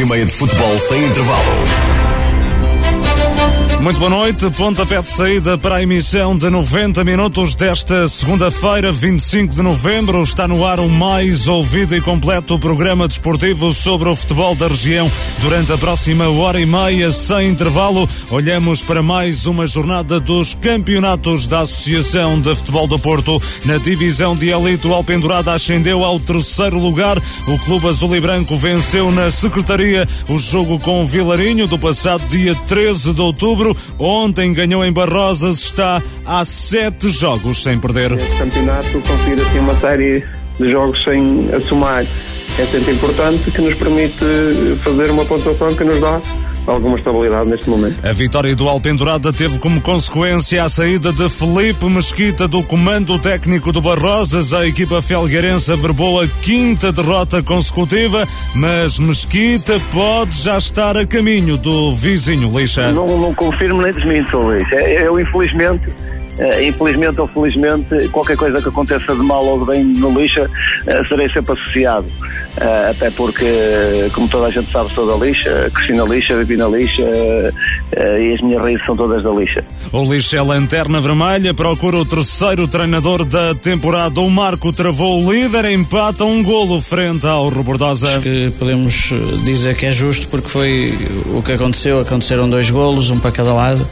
E meia de futebol sem intervalo. Muito boa noite, pontapé de saída para a emissão de 90 minutos desta segunda-feira, 25 de novembro. Está no ar o mais ouvido e completo programa desportivo sobre o futebol da região. Durante a próxima hora e meia, sem intervalo, olhamos para mais uma jornada dos campeonatos da Associação de Futebol do Porto. Na divisão de elite, o Alpendurada ascendeu ao terceiro lugar. O Clube Azul e Branco venceu na Secretaria o jogo com o Vilarinho do passado dia 13 de outubro. Ontem ganhou em Barrosas, está há sete jogos sem perder. Este campeonato confira assim uma série de jogos sem assumar. É sempre importante que nos permite fazer uma pontuação que nos dá alguma estabilidade neste momento. A vitória do Alpendurada teve como consequência a saída de Felipe Mesquita do comando técnico do Barrosas. A equipa felgueirense averbou a quinta derrota consecutiva, mas Mesquita pode já estar a caminho do vizinho Lixa. Não, não confirmo nem desminto, Luís. É, eu, infelizmente, infelizmente ou felizmente, qualquer coisa que aconteça de mal ou de bem no lixa, uh, serei sempre associado. Uh, até porque, como toda a gente sabe, sou da lixa, cresci na lixa, vivi na lixa e as minhas raízes são todas da lixa. O lixa é lanterna vermelha, procura o terceiro treinador da temporada. O Marco travou o líder, empata um golo frente ao Robordosa. Acho que podemos dizer que é justo porque foi o que aconteceu. Aconteceram dois golos, um para cada lado,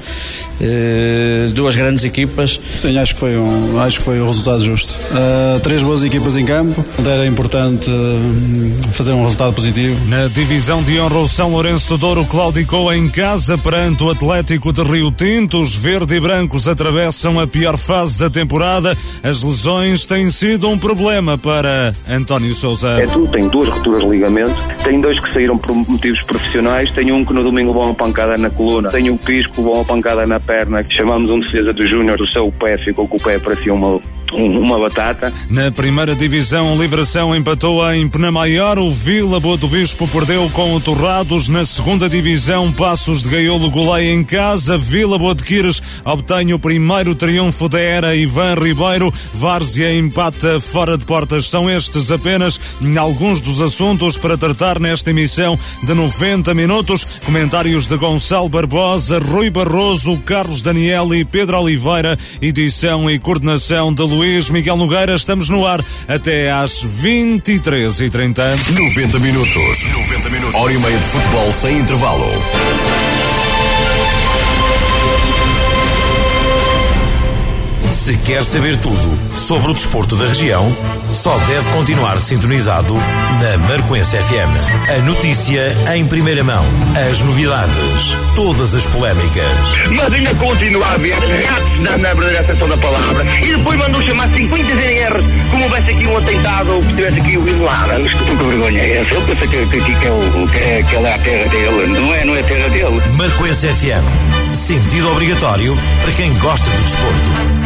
duas grandes equipas equipas. Sim, acho que foi um, acho que foi um resultado justo. Uh, três boas equipas em campo, era importante uh, fazer um resultado positivo. Na divisão de honra, o São Lourenço do Douro claudicou em casa perante o Atlético de Rio Tinto. Os verde e brancos atravessam a pior fase da temporada. As lesões têm sido um problema para António Souza. É tudo, tem duas rupturas de ligamento, tem dois que saíram por motivos profissionais, tem um que no domingo levou uma pancada na coluna, tem um pisco levou uma pancada na perna, que chamamos um defesa do Júnior seu pé, ficou com o pé parecia uma uma batata. Na primeira divisão, Livração empatou em Penamaior, o Vila Boa do Bispo perdeu com o Torrados. Na segunda divisão, Passos de Gaiolo goleia em casa, Vila Boa de Quires obtém o primeiro triunfo da era Ivan Ribeiro, Várzea empata fora de portas. São estes apenas alguns dos assuntos para tratar nesta emissão de 90 minutos. Comentários de Gonçalo Barbosa, Rui Barroso, Carlos Daniel e Pedro Oliveira, edição e coordenação de Luís Luís Miguel Nogueira. Estamos no ar até às 23h30. 90 minutos. 90 minutos. Hora e meia de futebol sem intervalo. Se quer saber tudo sobre o desporto da região, só deve continuar sintonizado na Marcoense FM. A notícia em primeira mão, as novidades, todas as polémicas. Mas ainda continua a haver ratos na, na verdadeira acepção da palavra e depois mandou chamar 50 ZNR como houvesse aqui um atentado ou que estivesse aqui o Bin Laden. Mas que vergonha é essa? Eu pensei que, que, que, que, é que, é, que ela é a terra dele. Não é, não é a terra dele. Marcoense FM. Sentido obrigatório para quem gosta do desporto.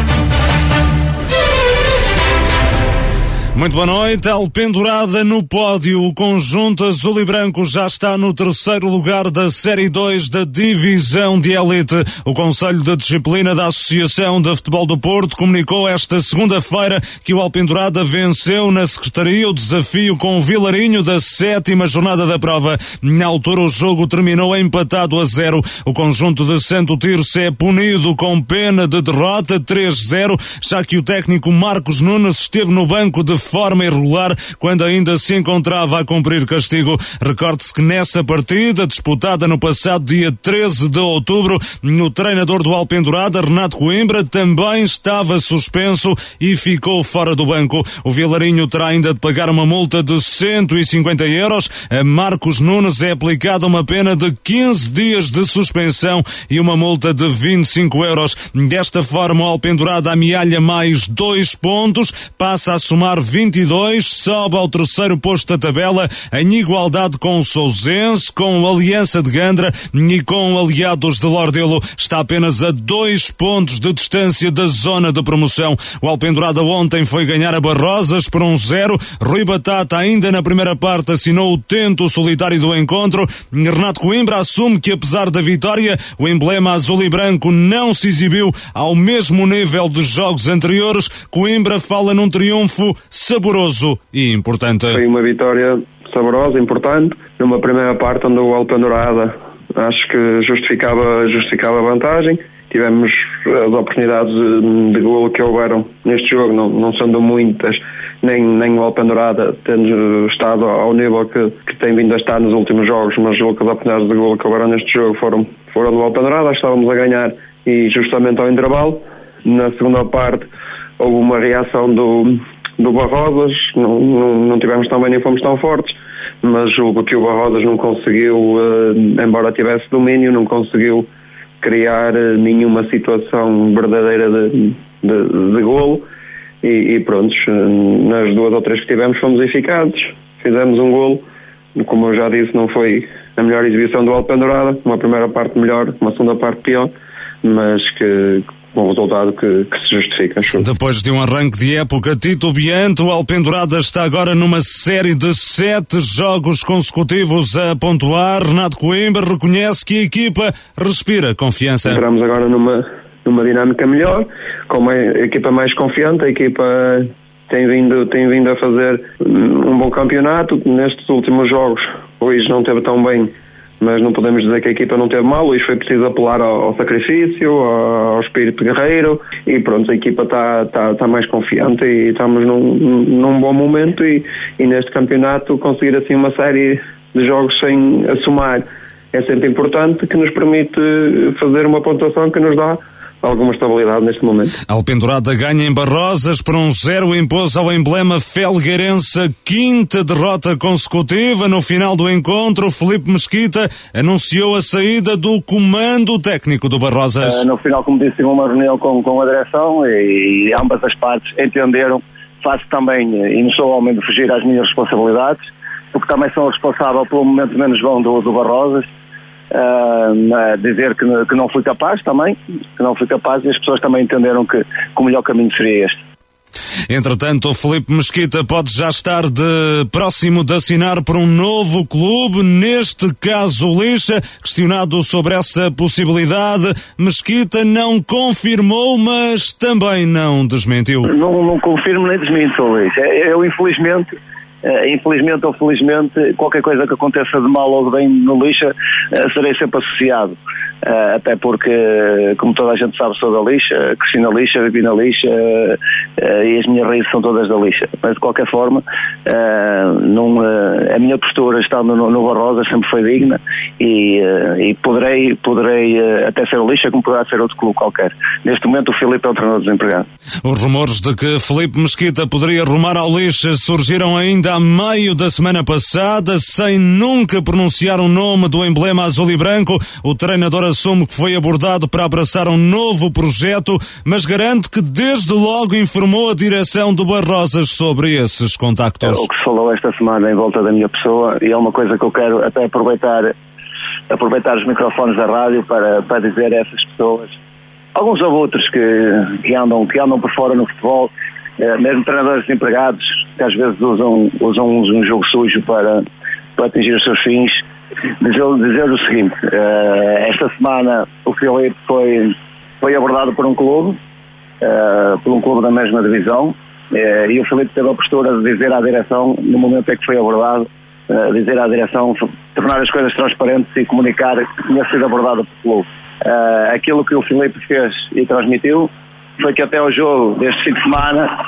Muito boa noite. Alpendurada no pódio, o conjunto azul e branco já está no terceiro lugar da Série 2 da Divisão de Elite. O Conselho de Disciplina da Associação de Futebol do Porto comunicou esta segunda-feira que o Alpendurada venceu na Secretaria o desafio com o Vilarinho da sétima jornada da prova. Na altura, o jogo terminou empatado a zero. O conjunto de Santo Tirso é punido com pena de derrota 3-0, já que o técnico Marcos Nunes esteve no banco de forma irregular quando ainda se encontrava a cumprir castigo. Recorde-se que nessa partida, disputada no passado dia 13 de outubro, o treinador do Alpendurada, Renato Coimbra, também estava suspenso e ficou fora do banco. O Vilarinho terá ainda de pagar uma multa de 150 euros. A Marcos Nunes é aplicada uma pena de 15 dias de suspensão e uma multa de 25 euros. Desta forma, o Alpendurada amealha mais dois pontos, passa a somar 22, sobe ao terceiro posto da tabela em igualdade com o Sousense, com o Aliança de Gandra e com o Aliados de Lordelo. Está apenas a dois pontos de distância da zona de promoção. O Alpendurada ontem foi ganhar a Barrosas por um zero. Rui Batata ainda na primeira parte assinou o tento solitário do encontro. Renato Coimbra assume que apesar da vitória, o emblema azul e branco não se exibiu ao mesmo nível dos jogos anteriores. Coimbra fala num triunfo saboroso e importante. Foi uma vitória saborosa, importante. Numa primeira parte onde o Alpendurada acho que justificava, justificava a vantagem. Tivemos as oportunidades de, de golo que houveram neste jogo, não, não sendo muitas, nem, nem o Alpendurada tendo estado ao nível que, que tem vindo a estar nos últimos jogos, mas julgo que as oportunidades de golo que houveram neste jogo foram, foram do Alpendurada, estávamos a ganhar e justamente ao intervalo. Na segunda parte houve uma reação do, do Barrosas, não, não, não tivemos tão bem nem fomos tão fortes, mas julgo que o Barrosas não conseguiu, uh, embora tivesse domínio, não conseguiu criar uh, nenhuma situação verdadeira de, de, de golo. E, e pronto, nas duas ou três que tivemos fomos eficazes, fizemos um golo, como eu já disse, não foi a melhor exibição do Alpendurada, uma primeira parte melhor, uma segunda parte pior, mas que um resultado que, que, se justifica. Acho. Depois de um arranque de época titubeante, o Alpendurada está agora numa série de sete jogos consecutivos a pontuar. Renato Coimbra reconhece que a equipa respira confiança. Entramos agora numa, numa dinâmica melhor, com uma equipa mais confiante, a equipa tem vindo, tem vindo a fazer um bom campeonato. Nestes últimos jogos, hoje não teve tão bem mas não podemos dizer que a equipa não teve mal, hoje foi preciso apelar ao, ao sacrifício, ao, ao, espírito guerreiro e pronto, a equipa está tá, tá mais confiante e estamos num, num bom momento e, e, neste campeonato conseguir assim uma série de jogos sem assumar é sempre importante que nos permite fazer uma pontuação que nos dá alguma estabilidade neste momento. Alpendurada ganha em Barrosas por um zero impôs ao emblema Felgueirense quinta derrota consecutiva. No final do encontro, Felipe Mesquita anunciou a saída do comando técnico do Barrosas. Uh, no final, como disse, uma reunião com, com a direção e, e ambas as partes entenderam. Faço também, e não sou homem de fugir às minhas responsabilidades, porque também sou responsável pelo momento menos bom do, do Barrosas uh, dizer que, que não fui capaz também, que não fui capaz e as pessoas também entenderam que, que o melhor caminho seria este. Entretanto, o Felipe Mesquita pode já estar de próximo de assinar por um novo clube, neste caso o Lixa. Questionado sobre essa possibilidade, Mesquita não confirmou, mas também não desmentiu. Não, não confirmo nem desminto, Luís. Eu, infelizmente, infelizmente ou felizmente, qualquer coisa que aconteça de mal ou de bem no lixa, uh, serei sempre associado. Uh, até porque, como toda a gente sabe, sou da lixa, cresci na lixa, vivi na lixa e as minhas raízes são todas da lixa. Mas de qualquer forma, num, a minha postura estando no, no Barrosa sempre foi digna e, e poderei, poderei até ser lixa como poderá ser outro clube qualquer. Neste momento o Filipe é o treinador desempregado. Os rumores de que Felipe Mesquita poderia rumar ao lixa surgiram ainda a meio da semana passada, sem nunca pronunciar o nome do emblema azul e branco. O treinador assume que foi abordado para abraçar um novo projeto, mas garante que desde logo informou a direção do Barrosas sobre esses contactos. O que se falou esta semana em volta da minha pessoa e é uma coisa que eu quero até aproveitar aproveitar os microfones da rádio para, para dizer a essas pessoas alguns ou outros que, que, andam, que andam por fora no futebol, eh, mesmo treinadores desempregados, que às vezes usam, usam um jogo sujo para, para atingir os seus fins, dizer, dizer o seguinte, uh, esta semana o Filipe foi, foi abordado por um clube, uh, por um clube da mesma divisão, uh, e o Filipe teve a postura de dizer à direção, no momento em que foi abordado, dizer à direção, tornar as coisas transparentes e comunicar que tinha sido abordado pelo clube. aquilo que o Filipe fez e transmitiu foi que até o jogo deste fim de semana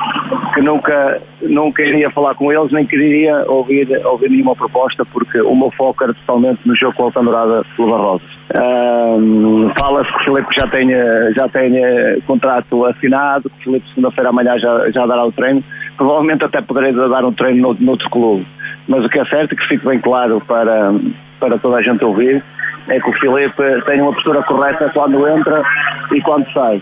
que nunca, nunca iria falar com eles, nem queria ouvir, ouvir nenhuma proposta, porque o meu foco era totalmente no jogo com a Altamorada pelo Barrosas. Um, Fala-se que o Filipe já tenha, já tenha contrato assinado, que o Filipe segunda-feira amanhã já, já dará o treino. Provavelmente até poderei dar um treino no, noutro clube. Mas o que é certo que fique bem claro para, para toda a gente ouvir é que o Filipe tem uma postura correta quando entra e quando sai.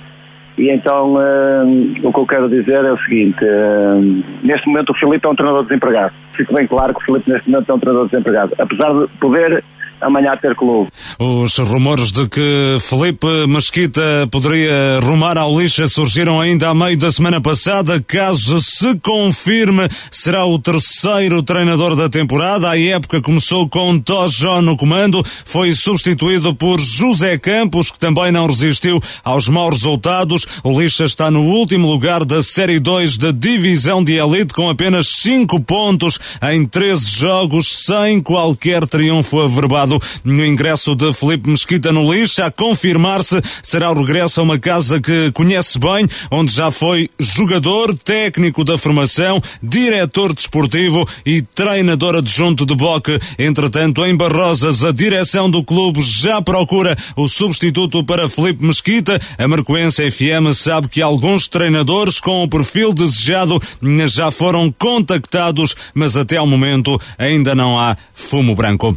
E então uh, o que eu quero dizer é o seguinte: uh, neste momento o Filipe é um treinador desempregado. Fico bem claro que o Filipe neste momento é um treinador desempregado. Apesar de poder amanhã ter clube. Os rumores de que Felipe Mesquita poderia rumar ao lixa surgiram ainda a meio da semana passada. Caso se confirme, será o terceiro treinador da temporada. A época começou com Tojó no comando, foi substituído por José Campos, que também não resistiu aos maus resultados. O lixa está no último lugar da Série 2 da Divisão de Elite com apenas 5 pontos em 13 jogos, sem qualquer triunfo averbado no ingresso de Felipe Mesquita no lixo, a confirmar-se será o regresso a uma casa que conhece bem, onde já foi jogador, técnico da formação, diretor desportivo e treinador adjunto de Boque. Entretanto, em Barrosas, a direção do clube já procura o substituto para Felipe Mesquita. A Marcoense FM sabe que alguns treinadores com o perfil desejado já foram contactados, mas até ao momento ainda não há fumo branco.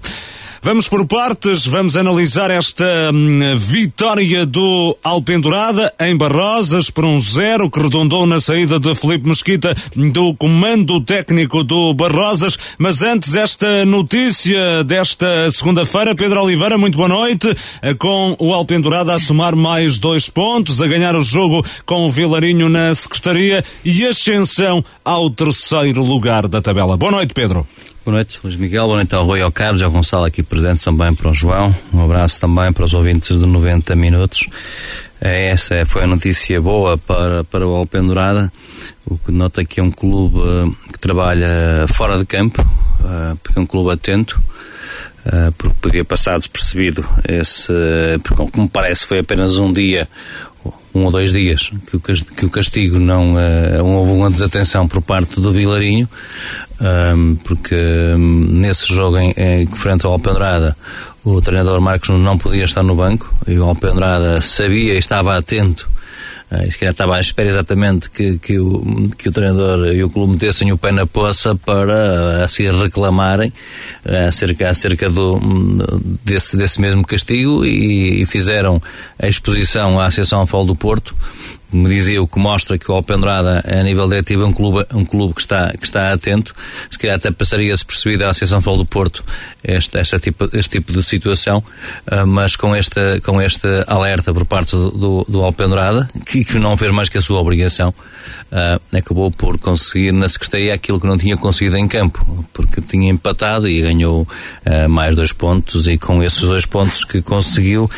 Vamos por partes, vamos analisar esta hum, vitória do Alpendurada em Barrosas por um zero que redondou na saída de Felipe Mesquita do comando técnico do Barrosas. Mas antes, esta notícia desta segunda-feira, Pedro Oliveira, muito boa noite, eh, com o Alpendurada a somar mais dois pontos, a ganhar o jogo com o Vilarinho na Secretaria e ascensão ao terceiro lugar da tabela. Boa noite, Pedro. Boa noite, Luís Miguel. Boa noite ao Rui, ao Carlos, ao Gonçalo aqui presente também para o João. Um abraço também para os ouvintes de 90 minutos. É, essa foi a notícia boa para, para o Alpendurada. O que nota que é um clube eh, que trabalha fora de campo, eh, porque é um clube atento, eh, porque podia passar despercebido esse, porque como parece foi apenas um dia um ou dois dias que o castigo, não uh, houve uma desatenção por parte do Vilarinho um, porque um, nesse jogo em, em frente ao Alpendrada o treinador Marcos não podia estar no banco e o Alpendrada sabia e estava atento Uh, se calhar estava à espera exatamente que, que, o, que o treinador e o clube metessem o pé na poça para assim reclamarem uh, acerca, acerca do, desse, desse mesmo castigo e, e fizeram a exposição à Associação Fol do Porto me dizia o que mostra que o Alpendrada, a nível diretivo, é um clube, um clube que, está, que está atento. Se calhar até passaria-se percebido à Associação Futebol do Porto este, este, tipo, este tipo de situação, uh, mas com este, com este alerta por parte do, do, Alpendrada, que, que não fez mais que a sua obrigação, uh, acabou por conseguir na Secretaria aquilo que não tinha conseguido em campo, porque tinha empatado e ganhou uh, mais dois pontos, e com esses dois pontos que conseguiu,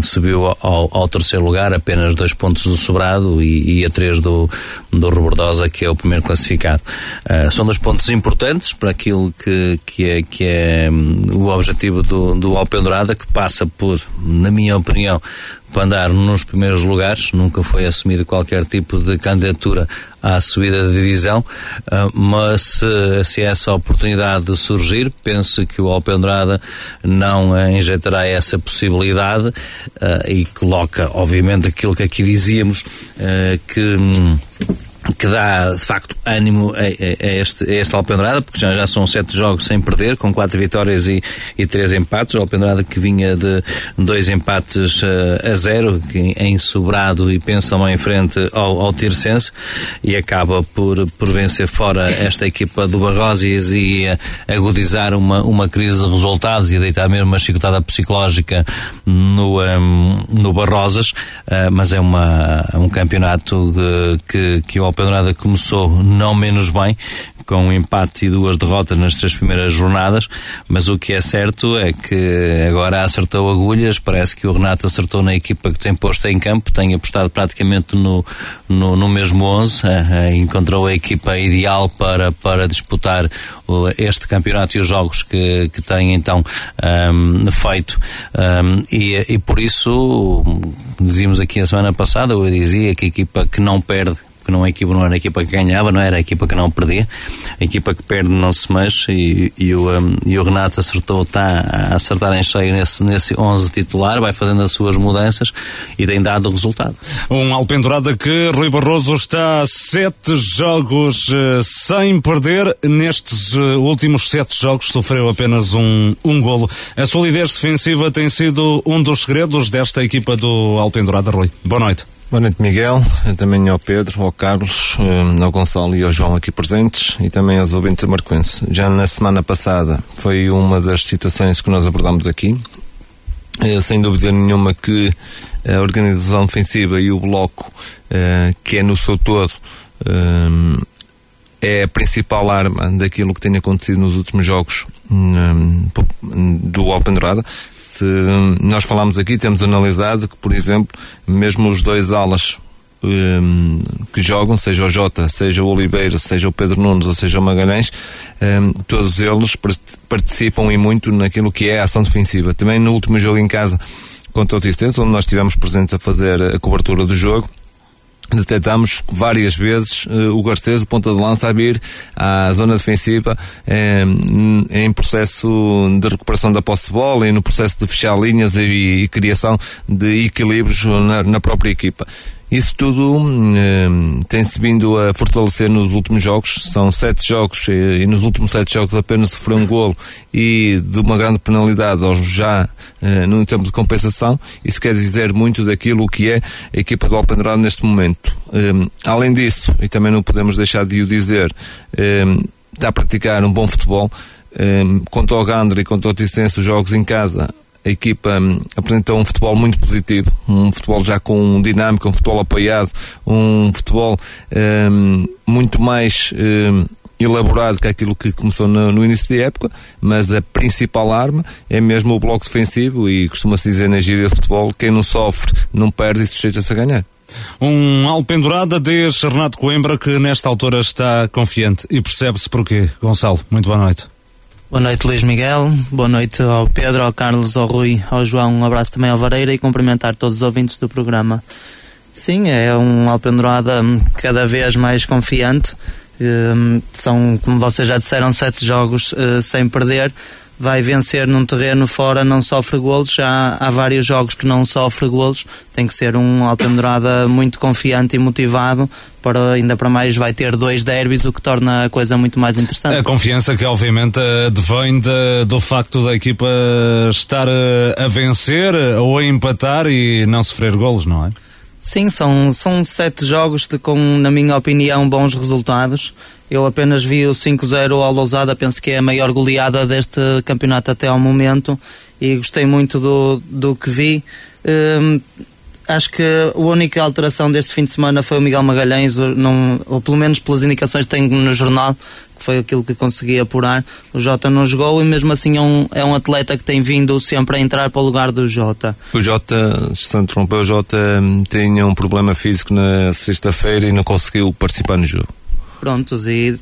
subiu ao, ao terceiro lugar, apenas dois pontos do Sobrado e, e a 3 do, do Rebordosa, que é o primeiro classificado. Uh, são dois pontos importantes para aquilo que, que é, que é um, o objetivo do, do Alpendurada, que passa por, na minha opinião, para andar nos primeiros lugares, nunca foi assumido qualquer tipo de candidatura à subida da divisão, ah, mas se, se essa oportunidade surgir, penso que o Alpendrada não injetará essa possibilidade ah, e coloca, obviamente, aquilo que aqui dizíamos, ah, que hum, que dá de facto ânimo a, a, a este, a esta Alpendrada, porque já, já são sete jogos sem perder, com quatro vitórias e, e três empates. A Alpendrada que vinha de dois empates uh, a zero, em sobrado e penso também em frente ao, ao Tirsense, e acaba por, por vencer fora esta equipa do Barrósias e uh, agudizar uma, uma crise de resultados e deitar mesmo uma chicotada psicológica no, um, no Barrosas, uh, mas é uma, um campeonato que, que o Alpedrada começou não menos bem, com um empate e duas derrotas nas três primeiras jornadas, mas o que é certo é que agora acertou agulhas, parece que o Renato acertou na equipa que tem posto em campo, tem apostado praticamente no, no, no mesmo 11, eh, eh, encontrou a equipa ideal para, para disputar este campeonato e os jogos que, que tem então um, ehm, feito. Um, ehm, e, e por isso dizíamos aqui a semana passada, eu dizia que a equipa que não perde porque não, a equipa não era a equipa que ganhava, não era a equipa que não perdia. A equipa que perde não se mexe e, e, o, um, e o Renato acertou, está a acertar em cheio nesse, nesse 11 titular, vai fazendo as suas mudanças e tem dado resultado. Um Alpendurada que Rui Barroso está sete jogos uh, sem perder. Nestes uh, últimos sete jogos sofreu apenas um, um golo. A solidez defensiva tem sido um dos segredos desta equipa do Alpendurada, Rui. Boa noite. Boa noite, Miguel, também ao Pedro, ao Carlos, ao Gonçalo e ao João aqui presentes e também aos ouvintes da Marquense. Já na semana passada foi uma das situações que nós abordámos aqui. Sem dúvida nenhuma que a organização defensiva e o bloco, que é no seu todo, é a principal arma daquilo que tem acontecido nos últimos jogos um, do Open Dourada. Se nós falamos aqui, temos analisado que, por exemplo, mesmo os dois alas um, que jogam, seja o Jota, seja o Oliveira, seja o Pedro Nunes ou seja o Magalhães, um, todos eles participam e muito naquilo que é a ação defensiva. Também no último jogo em casa contra o Ticense, onde nós estivemos presentes a fazer a cobertura do jogo, detectamos várias vezes uh, o Garcês, o ponta de lança, a vir à zona defensiva eh, em processo de recuperação da posse de bola e no processo de fechar linhas e, e criação de equilíbrios na, na própria equipa. Isso tudo hum, tem-se vindo a fortalecer nos últimos jogos. São sete jogos e, e, nos últimos sete jogos apenas sofreu um golo e de uma grande penalidade já uh, no tempo de compensação. Isso quer dizer muito daquilo que é a equipa do Alpendrado neste momento. Um, além disso, e também não podemos deixar de o dizer, um, está a praticar um bom futebol. Um, quanto ao Gandra e quanto ao Ticense, os jogos em casa a equipa um, apresentou um futebol muito positivo, um futebol já com dinâmica, um futebol apoiado, um futebol um, muito mais um, elaborado que aquilo que começou no, no, início da época, mas a principal arma é mesmo o bloco defensivo e costuma-se dizer na gíria de futebol, quem não sofre não perde e sujeita-se a ganhar. Um alpendurada desde Renato Coimbra que nesta altura está confiante e percebe-se porquê. Gonçalo, muito boa noite. Boa noite, Luís Miguel. Boa noite ao Pedro, ao Carlos, ao Rui, ao João. Um abraço também ao Vareira e cumprimentar todos os ouvintes do programa. Sim, é um Alpendurada cada vez mais confiante. Hum, são, como vocês já disseram, sete jogos eh, sem perder vai vencer num terreno fora, não sofre golos. Já há vários jogos que não sofre golos. Tem que ser um Alpendurada muito confiante e motivado. Para, ainda para mais vai ter dois derbys, o que torna a coisa muito mais interessante. A confiança que obviamente devém de, do facto da equipa estar a vencer ou a empatar e não sofrer golos, não é? Sim, são, são sete jogos de, com, na minha opinião, bons resultados. Eu apenas vi o 5-0 ao Lousada, penso que é a maior goleada deste campeonato até ao momento e gostei muito do, do que vi. Hum, acho que a única alteração deste fim de semana foi o Miguel Magalhães, não, ou pelo menos pelas indicações que tenho no jornal, que foi aquilo que consegui apurar. O Jota não jogou e mesmo assim é um, é um atleta que tem vindo sempre a entrar para o lugar do Jota. O Jota, se interrompeu, o Jota hum, tinha um problema físico na sexta-feira e não conseguiu participar no jogo. Prontos, e,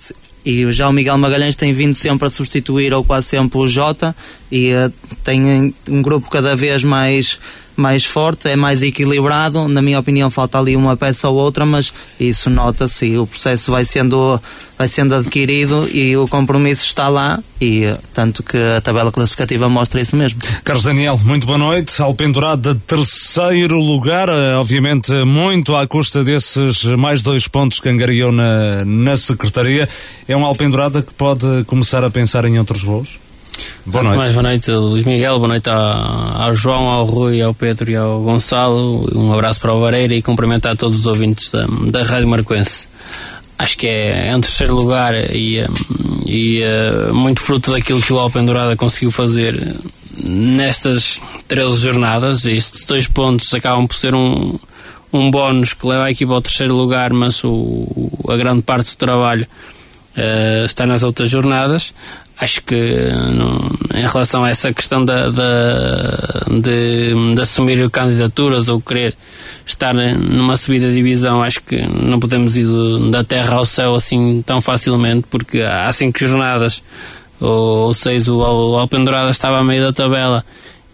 e já o Miguel Magalhães tem vindo sempre a substituir ou quase sempre o Jota e uh, tem um grupo cada vez mais mais forte, é mais equilibrado. Na minha opinião, falta ali uma peça ou outra, mas isso nota-se e o processo vai sendo, vai sendo adquirido e o compromisso está lá e tanto que a tabela classificativa mostra isso mesmo. Carlos Daniel, muito boa noite. Alpendurado de terceiro lugar, obviamente muito à custa desses mais dois pontos que angariou na, na Secretaria. É uma Alpendurada que pode começar a pensar em outros voos? Boa noite. Mais boa noite, Luís Miguel. Boa noite ao, ao, João, ao Rui, ao Pedro e ao Gonçalo. Um abraço para o Vareira e cumprimentar todos os ouvintes da, da Rádio Marquense. Acho que é, é um terceiro lugar e, e uh, muito fruto daquilo que o Alpen Dourada conseguiu fazer nestas 13 jornadas. Estes dois pontos acabam por ser um, um bónus que leva a equipa ao terceiro lugar, mas o, a grande parte do trabalho uh, está nas outras jornadas acho que em relação a essa questão da, da de, de, assumir candidaturas ou querer estar numa subida de divisão, acho que não podemos ir da terra ao céu assim tão facilmente, porque há cinco jornadas ou, ou seis, o, o Alpendurada estava a meio da tabela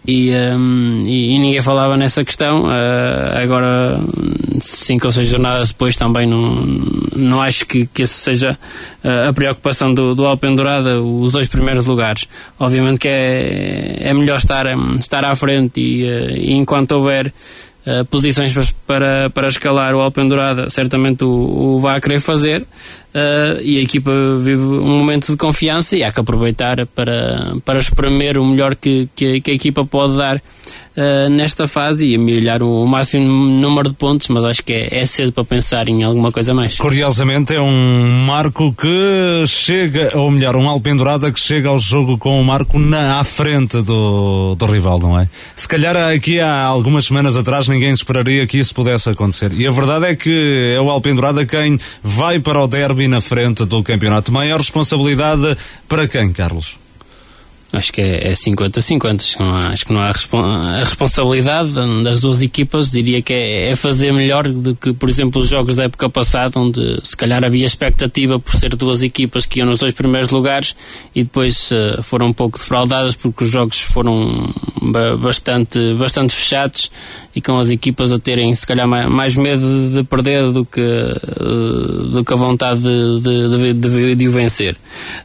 e, um, e, e, ninguém falava nessa questão. Uh, agora, cinco ou seis jornadas depois, também não, não acho que, que essa seja uh, a preocupação do, do Alpendurada, os dois primeiros lugares. Obviamente que é, é melhor estar, estar à frente e, uh, e enquanto houver Uh, posições para, para escalar o Alpendurada, certamente o, o vai querer fazer uh, e a equipa vive um momento de confiança e há que aproveitar para, para espremer o melhor que, que, que a equipa pode dar uh, nesta fase e amelhar o, o máximo número de pontos, mas acho que é, é cedo para pensar em alguma coisa mais. Curiosamente é um marco que chega, ou melhor, um Alpendurada que chega ao jogo com o marco na à frente do, do rival, não é? Se calhar aqui há algumas semanas atrás ninguém esperaria que isso pudesse acontecer. E a verdade é que é o Alpendurada quem vai para o derby na frente do campeonato. Maior responsabilidade para quem, Carlos? Acho que é 50-50. É acho que não há a responsabilidade das duas equipas. Diria que é, é, fazer melhor do que, por exemplo, os jogos da época passada, onde se calhar havia expectativa por ser duas equipas que iam nos dois primeiros lugares e depois uh, foram um pouco defraudadas porque os jogos foram bastante, bastante fechados e com as equipas a terem, se calhar, mais medo de perder do que, uh, do que a vontade de, de, de, de o vencer.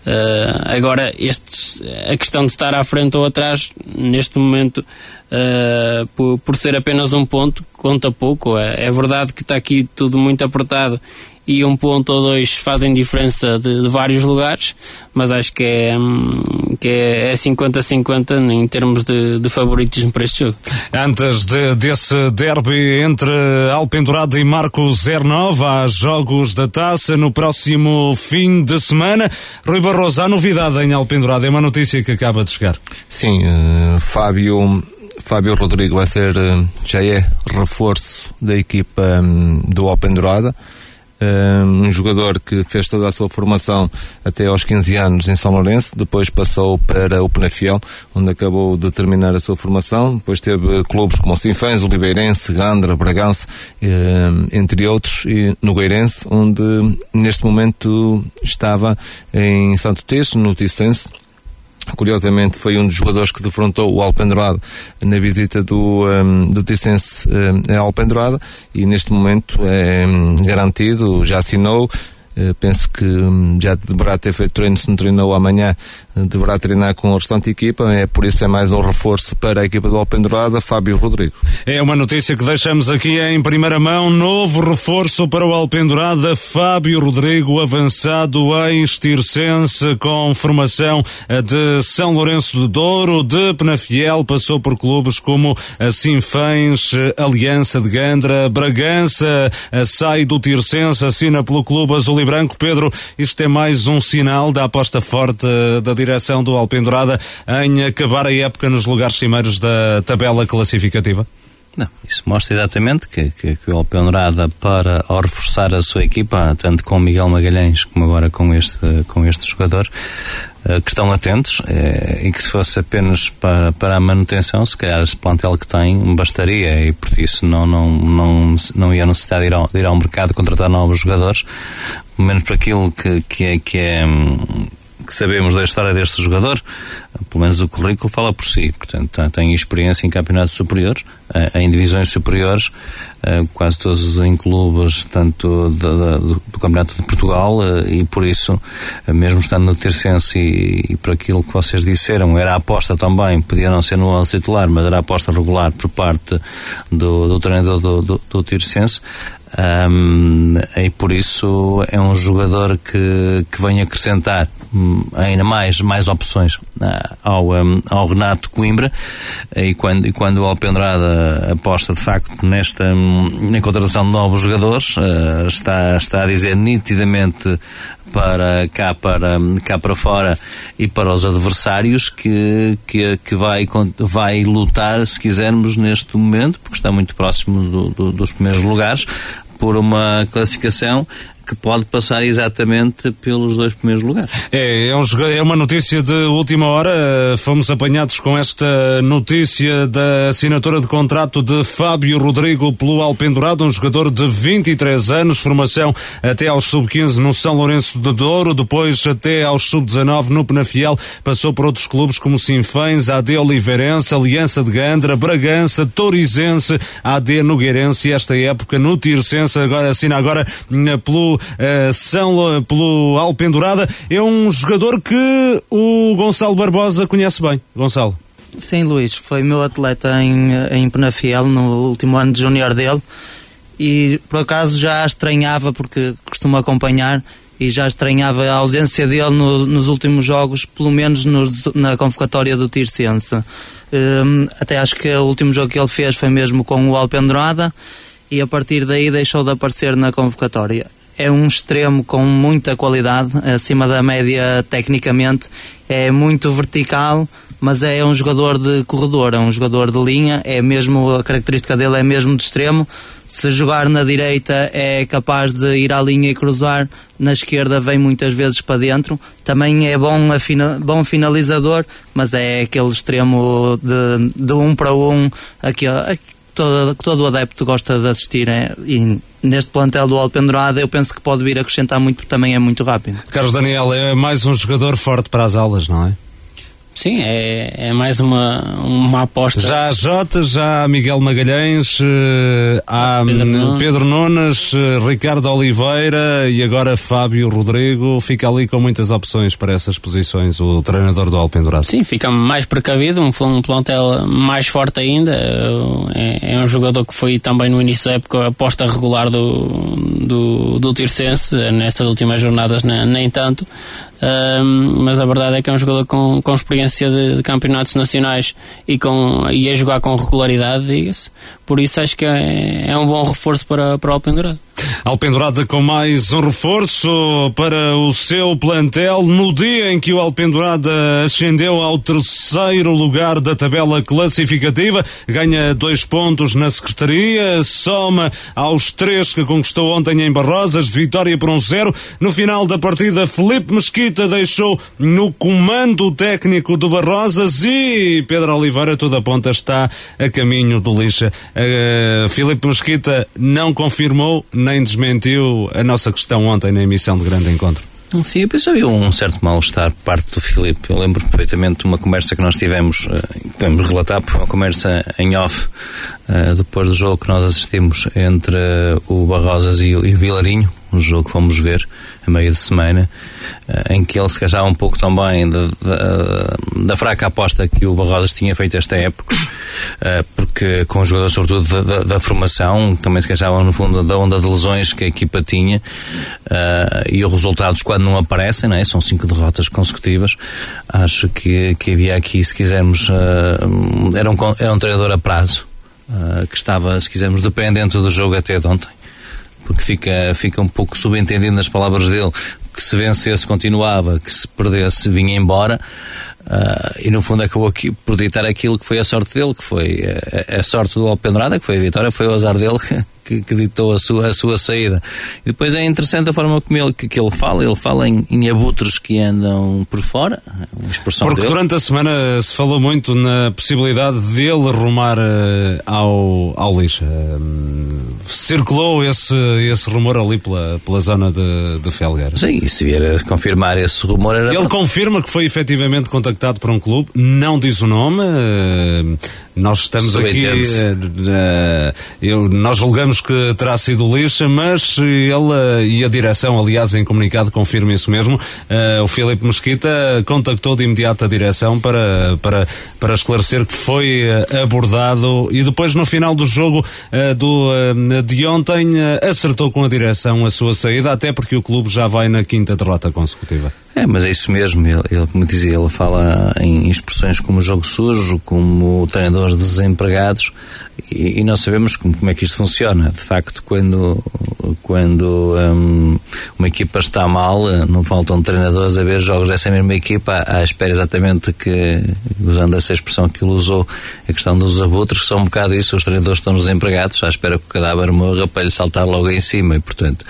Uh, agora, estes, a questão questão de estar à frente ou atrás, neste momento, uh, por, por, ser apenas um ponto, conta pouco. É, é, verdade que está aqui tudo muito apertado e um ponto ou dois fazem diferença de, de vários lugares, mas acho que é, hum, que é 50-50 é em termos de, de, favoritismo para este jogo. Antes de, desse derby entre Alpendurado e Marco 09, há jogos da taça no próximo fim de semana. Rui Barroso, há novidade em Alpendurado, é uma notícia que acaba de chegar. Sim, uh, Fábio Fábio Rodrigo vai ser, eh, já é reforço da equipa um, do Alpendurada um jogador que fez toda a sua formação até aos 15 anos em São Lourenço, depois passou para o Penafiel, onde acabou de terminar a sua formação, depois teve clubes como o Sinfãs, Libeirense, Gandra, Bragança, entre outros, e no Gueirense, onde neste momento estava em Santo Texo, no Ticense, Curiosamente, foi um dos jogadores que defrontou o Alpendurado na visita do, um, do Ticense um, Alpendurado e neste momento é um, garantido, já assinou. Uh, penso que hum, já deverá ter feito treino, se não treinou amanhã, deverá treinar com a restante equipa, é por isso é mais um reforço para a equipa do Alpendurada, Fábio Rodrigo. É uma notícia que deixamos aqui em primeira mão, novo reforço para o Alpendurada, Fábio Rodrigo, avançado ex-tircense com formação de São Lourenço do Douro, de Penafiel, passou por clubes como a Sinfãs, Aliança de Gandra, Bragança, sai do Tircense, assina pelo Clube Azul e Branco. Pedro, isto é mais um sinal da aposta forte da direção do Alpendurada em acabar a época nos lugares cimeiros da tabela classificativa? Não, isso mostra exatamente que, que, que o Alpendurada, para ao reforçar a sua equipa, tanto com Miguel Magalhães como agora com este, com este jogador, eh, que estão atentos eh, e que se fosse apenas para, para a manutenção, se calhar esse plantel que tem bastaria e por isso não, não, não, não ia necessitar de ir, ao, de ir ao mercado contratar novos jogadores, menos para aquilo que, que é, que é hum, que sabemos da história deste jogador, pelo menos o currículo fala por si. Portanto, tem experiência em campeonatos superiores, eh, em divisões superiores, eh, quase todos em clubes, tanto do, do, do Campeonato de Portugal, eh, e por isso, mesmo estando no Tercense e, e por aquilo que vocês disseram, era aposta também, podia não ser no 11 titular, mas era aposta regular por parte do, do treinador do, do, do Tirsense, um, e por isso é um jogador que, que vem acrescentar hum, ainda mais, mais opções uh, ao, ao Renato Coimbra. E quando, e quando o Alpendrada aposta de facto nesta um, na contratação de novos jogadores uh, está, está a dizer nitidamente para cá para cá para fora e para os adversários que que, que vai vai lutar se quisermos neste momento porque está muito próximo do, do, dos primeiros lugares por uma classificação que pode passar exatamente pelos dois primeiros lugares. É, é, um, é, uma notícia de última hora. Fomos apanhados com esta notícia da assinatura de contrato de Fábio Rodrigo pelo Alpendurado, um jogador de 23 anos, formação até aos sub-15 no São Lourenço de Douro, depois até aos sub-19 no Penafiel, passou por outros clubes como Sinfãs, AD Oliveirense, Aliança de Gandra, Bragança, Torizense, AD Nogueirense esta época no Tircense, agora assina agora hum, pelo uh, São, pelo Alpendurada. É um jogador que o Gonçalo Barbosa conhece bem. Gonçalo. Sim, Luís, foi meu atleta em, em Penafiel no último ano de júnior dele e por acaso já estranhava porque costumo acompanhar e já estranhava a ausência dele no, nos últimos jogos, pelo menos nos, na convocatória do Tircense. Um, até acho que o último jogo que ele fez foi mesmo com o Alpendurada e a partir daí deixou de aparecer na convocatória. É um extremo com muita qualidade, acima da média tecnicamente, é muito vertical, mas é um jogador de corredor, é um jogador de linha, é mesmo a característica dele é mesmo de extremo. Se jogar na direita é capaz de ir à linha e cruzar, na esquerda vem muitas vezes para dentro. Também é bom, bom finalizador, mas é aquele extremo de, de um para um, aquele, todo, todo o adepto gosta de assistir é, e neste plantel do Alpendurada eu penso que pode vir acrescentar muito porque também é muito rápido. Carlos Daniel é mais um jogador forte para as alas, não é? Sim, é, é mais uma, uma aposta. Já há Jota, já há Miguel Magalhães, eh, há Pedro Nunes, Pedro Nunes eh, Ricardo Oliveira e agora Fábio Rodrigo. Fica ali com muitas opções para essas posições, o treinador do Alpendurado. Sim, fica mais precavido, um, um plantel mais forte ainda. É, é, um jogador que foi também no início da época aposta regular do, do, do Tircense, nestas últimas jornadas nem tanto mas a verdade é que é um jogador com, com experiência de, de campeonatos nacionais e, com, e a jogar com regularidade, diga-se. Por isso acho que é, é um bom reforço para, para o Alpendurado. Alpendurada com mais um reforço para o seu plantel no dia em que o Alpendurada ascendeu ao terceiro lugar da tabela classificativa, ganha dois pontos na Secretaria, soma aos três que conquistou ontem em Barrosas, vitória por um zero. No final da partida, Felipe Mesquita deixou no comando técnico do Barrosas e Pedro Oliveira, toda a ponta, está a caminho do lixa. Uh, Felipe Mesquita não confirmou nem desmentiu a nossa questão ontem na emissão de Grande Encontro. Sim, eu penso havia um certo mal-estar por parte do Filipe. Eu lembro perfeitamente de uma conversa que nós tivemos, uh, podemos relatar, por uma conversa em off, uh, depois do jogo que nós assistimos entre o Barrosas e o Vilarinho, um jogo que fomos ver a meio de semana, eh, em que ele se queixava um pouco também da, da, da, fraca aposta que o Barrosas tinha feito esta época, eh, porque com os jogadores, sobretudo da, da, formação, também se queixavam no fundo da onda de lesões que a equipa tinha eh, e os resultados quando não aparecem, não é? são cinco derrotas consecutivas. Acho que, que havia aqui, se quisermos, era um, era um treinador a prazo. que estava, se quisermos, dependente do jogo até de ontem porque fica, fica um pouco subentendido nas palavras dele que se vencesse continuava, que se perdesse vinha embora. Uh, e no fundo acabou aqui por ditar aquilo que foi a sorte dele, que foi a, a sorte do Alpendurada, que foi a vitória, foi o azar dele que, que ditou a sua, a sua saída. E depois é interessante a forma como ele, que, que ele fala, ele fala em, em abutres que andam por fora, expressão Porque dele. durante a semana se falou muito na possibilidade dele rumar uh, ao, ao lixo. Uh, circulou esse, esse rumor ali pela, pela zona de, de Felgueira. Sim, e se vier a confirmar esse rumor era... Ele confirma que foi efetivamente contactado por um clube, não diz o nome, uh, nós estamos aqui, eu, nós julgamos que terá sido lixa, mas ele e a direção, aliás, em comunicado confirma isso mesmo, o Filipe Mesquita contactou de imediato a direção para, para, para esclarecer que foi abordado e depois no final do jogo do de ontem acertou com a direção a sua saída, até porque o clube já vai na quinta derrota consecutiva. É, mas é isso mesmo. Ele, ele, como dizia, ele fala em expressões como jogo sujo, como treinadores desempregados, e, e nós sabemos como, como, é que isto funciona. De facto, quando, quando um, uma equipa está mal, não faltam treinadores a ver jogos dessa mesma equipa à espera exatamente que, usando essa expressão que ele usou, a questão dos abutres, que são um bocado isso, os treinadores estão desempregados, à espera que o cadáver morra para lhe saltar logo em cima, e portanto,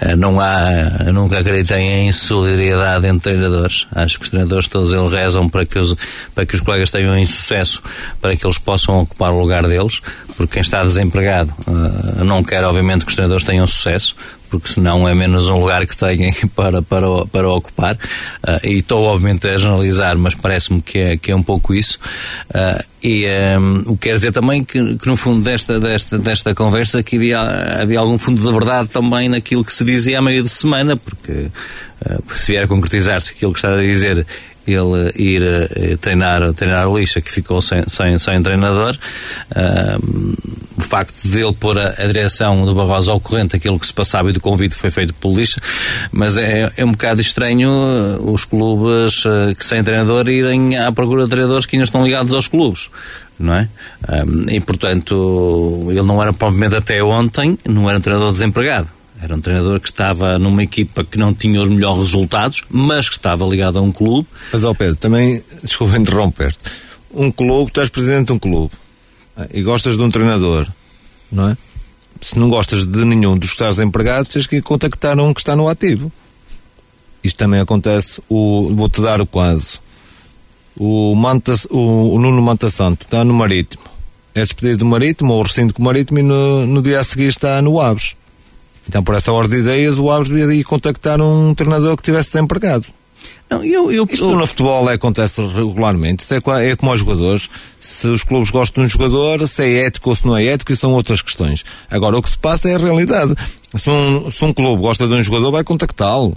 eh, não há, nunca acreditei em solidariedade unidade entre treinadores. Acho que os treinadores todos eles rezam para que os, para que os colegas tenham insucesso, para que eles possam ocupar o lugar deles, porque quem está desempregado uh, não quer, obviamente, que os treinadores tenham sucesso, porque senão é menos um lugar que têm para, para, para ocupar. Uh, e estou, obviamente, a generalizar, mas parece-me que é, que é um pouco isso. Uh, e um, o que quer dizer também que, que, no fundo desta, desta, desta conversa que havia, havia algum fundo de verdade também naquilo que se dizia a meio de semana, porque uh, se vier a concretizar-se aquilo que está a dizer ele ir uh, treinar, treinar o Lixa, que ficou sem, sem, sem treinador. Uh, facto de ele pôr a, a direção do Barroso ao corrente aquilo que se passava e do convite foi feito pelo Lixa, mas é, é um bocado estranho uh, os clubes uh, que sem treinador irem à procura de treinadores que ainda estão ligados aos clubes. Não é? Um, e portanto, ele não era provavelmente até ontem, não era um treinador desempregado. Era um treinador que estava numa equipa que não tinha os melhores resultados, mas que estava ligado a um clube. Mas, ó Pedro, também, desculpa interromper-te, um clube, tu és presidente de um clube e gostas de um treinador, não é? Se não gostas de nenhum dos que estás empregados, tens que contactar um que está no ativo. Isto também acontece, o, vou-te dar o caso. O, Manta, o, o Nuno Manta Santo está no Marítimo. É despedido do Marítimo, ou rescindo com o Marítimo, e no, no dia a seguir está no Aves. Então, por essa ordem de ideias, o Aves devia ir contactar um treinador que tivesse desempregado. Não, eu, eu, Isto no futebol é, acontece regularmente. É, é como aos jogadores. Se os clubes gostam de um jogador, se é ético ou se não é ético, são outras questões. Agora, o que se passa é a realidade. Se um, se um clube gosta de um jogador, vai contactá-lo.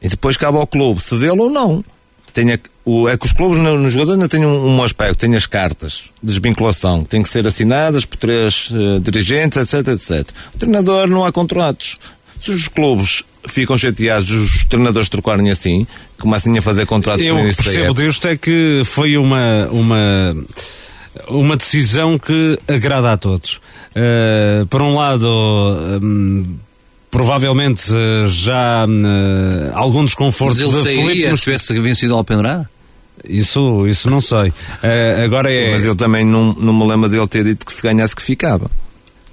E depois cabe ao clube cedê-lo ou não. Tenha, o, é que os clubes no, no jogador ainda têm um, um aspecto, têm as cartas de desvinculação, que têm que ser assinadas por três uh, dirigentes, etc, etc. O treinador não há contratos. Se os clubes ficam chateados os treinadores trocarem assim, começam a fazer contratos Eu percebo disto é que foi uma, uma, uma decisão que agrada a todos. Uh, por um lado, um, provavelmente já uh, algum desconforto Mas ele de sairia Felipe, se tivesse vencido ao Alpendrada? Isso, isso não sei. agora é... Mas eu também não, não me lembro dele ter dito que se ganhasse que ficava.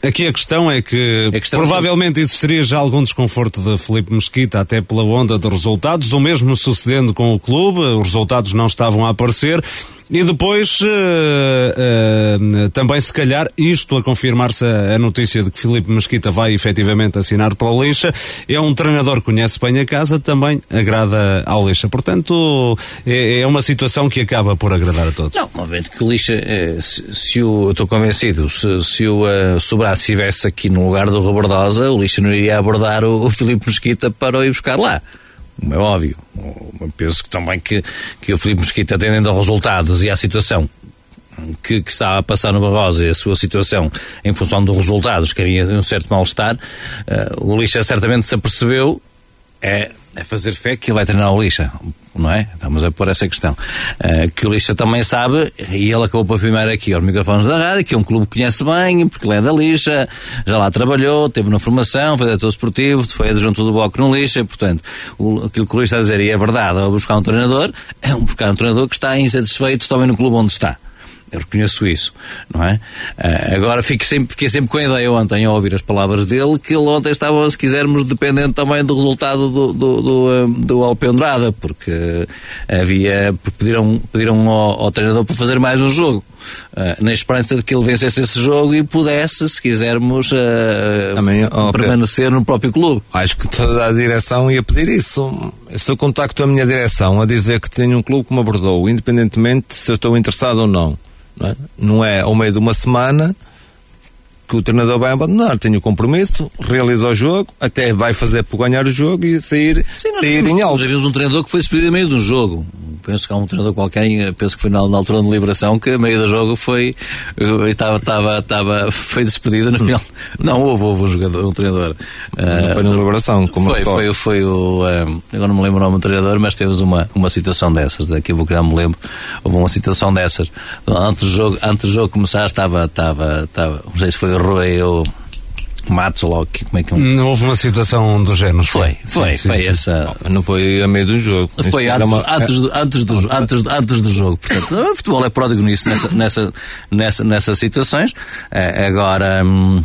Aqui a questão é que questão provavelmente é... existiria já algum desconforto de Felipe Mesquita, até pela onda de resultados, o mesmo sucedendo com o clube, os resultados não estavam a aparecer. E depois, uh, uh, também se calhar, isto a confirmar-se a, notícia de que Filipe Mesquita vai efetivamente assinar para o Lixa, é um treinador que conhece bem a casa, também agrada ao Lixa. Portanto, é, é uma situação que acaba por agradar a todos. Não, vez que o Lixa, eh, se, se o, estou convencido, se, se o uh, Sobrado estivesse aqui no lugar do Robordosa, o Lixa não iria abordar o, o Filipe Mesquita para o ir buscar lá como é óbvio. Penso que também que, que o Filipe Mosquita, atendendo aos resultados e à situação que, que estava a passar no Barrosa e a sua situação em função dos resultados, que havia um certo mal-estar, uh, o Lixa certamente se apercebeu é, é fazer fé que ele vai treinar o Lixa, não é? Estamos a pôr essa questão. Uh, que o Lixa também sabe, e ele acabou por afirmar aqui aos microfones da rádio, que é um clube que conhece bem, porque ele é da Lixa, já lá trabalhou, teve na formação, foi diretor esportivo, foi adjunto do bloco no Lixa, portanto, o, aquilo que o Lixa está a dizer, e é verdade, ao buscar um treinador, é um buscar um treinador que está insatisfeito também no clube onde está. Eu reconheço isso, não é? Uh, agora fico sempre, fiquei sempre com a ideia ontem, ao ouvir as palavras dele, que ele ontem estava, se quisermos, dependente também do resultado do, do, do, um, do Alpendrada, porque havia, pediram, pediram ao, ao, treinador para fazer mais um jogo. Uh, na esperança de que ele vencesse esse jogo e pudesse, se quisermos, uh, Também, oh, permanecer Pedro, no próprio clube. Acho que toda a direção ia pedir isso. Se eu contacto a minha direção a dizer que tenho um clube que me abordou, independentemente se eu estou interessado ou não não é? não é ao meio de uma semana que o treinador vai abandonar. Tem o compromisso, realiza o jogo, até vai fazer por ganhar o jogo e sair, Sim, sair em alto. Já vimos um treinador que foi despedido a meio de um jogo. Penso que há um treinador qualquer, penso que foi na, na altura de liberação, que a meio do jogo foi, estava, estava, estava, foi despedido no final. Não, houve, houve um jogador, um treinador. Foi na liberação, como foi, foi, foi o, uh, agora não me lembro o nome do treinador, mas temos uma, uma situação dessas, daqui a pouco já me lembro, houve uma situação dessas. Antes do jogo, antes do jogo começar, estava, estava, estava, não sei se foi o Matos logo, como é que Não houve uma situação do género. Foi, foi, sim, foi sim, essa. Não foi a meio do jogo. Foi antes, uma... antes, do, antes, do, antes, antes do jogo. Portanto, o futebol é pródigo nisso, nessa, nessa, nessa, nessas situações. É, agora. Hum,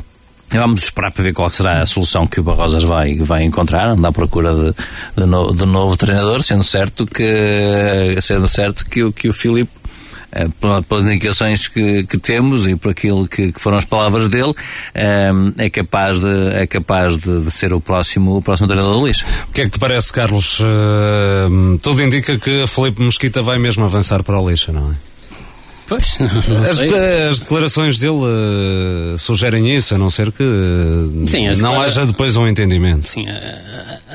Vamos esperar para ver qual será a solução que o Barrosas vai, vai encontrar, andar à procura de, de, no, de novo treinador, sendo certo que, sendo certo que, o, que o Filipe pelas indicações que, que, temos e por aquilo que, que, foram as palavras dele, eh, é capaz de, é capaz de, de, ser o próximo, o próximo treinador do Lixo. O que é que te parece, Carlos? Uh, tudo indica que Felipe Mesquita vai mesmo avançar para o Lixo, não é? Pois, as, as, declarações dele uh, sugerem isso, a não ser que uh, Sim, não haja depois um entendimento. Sim,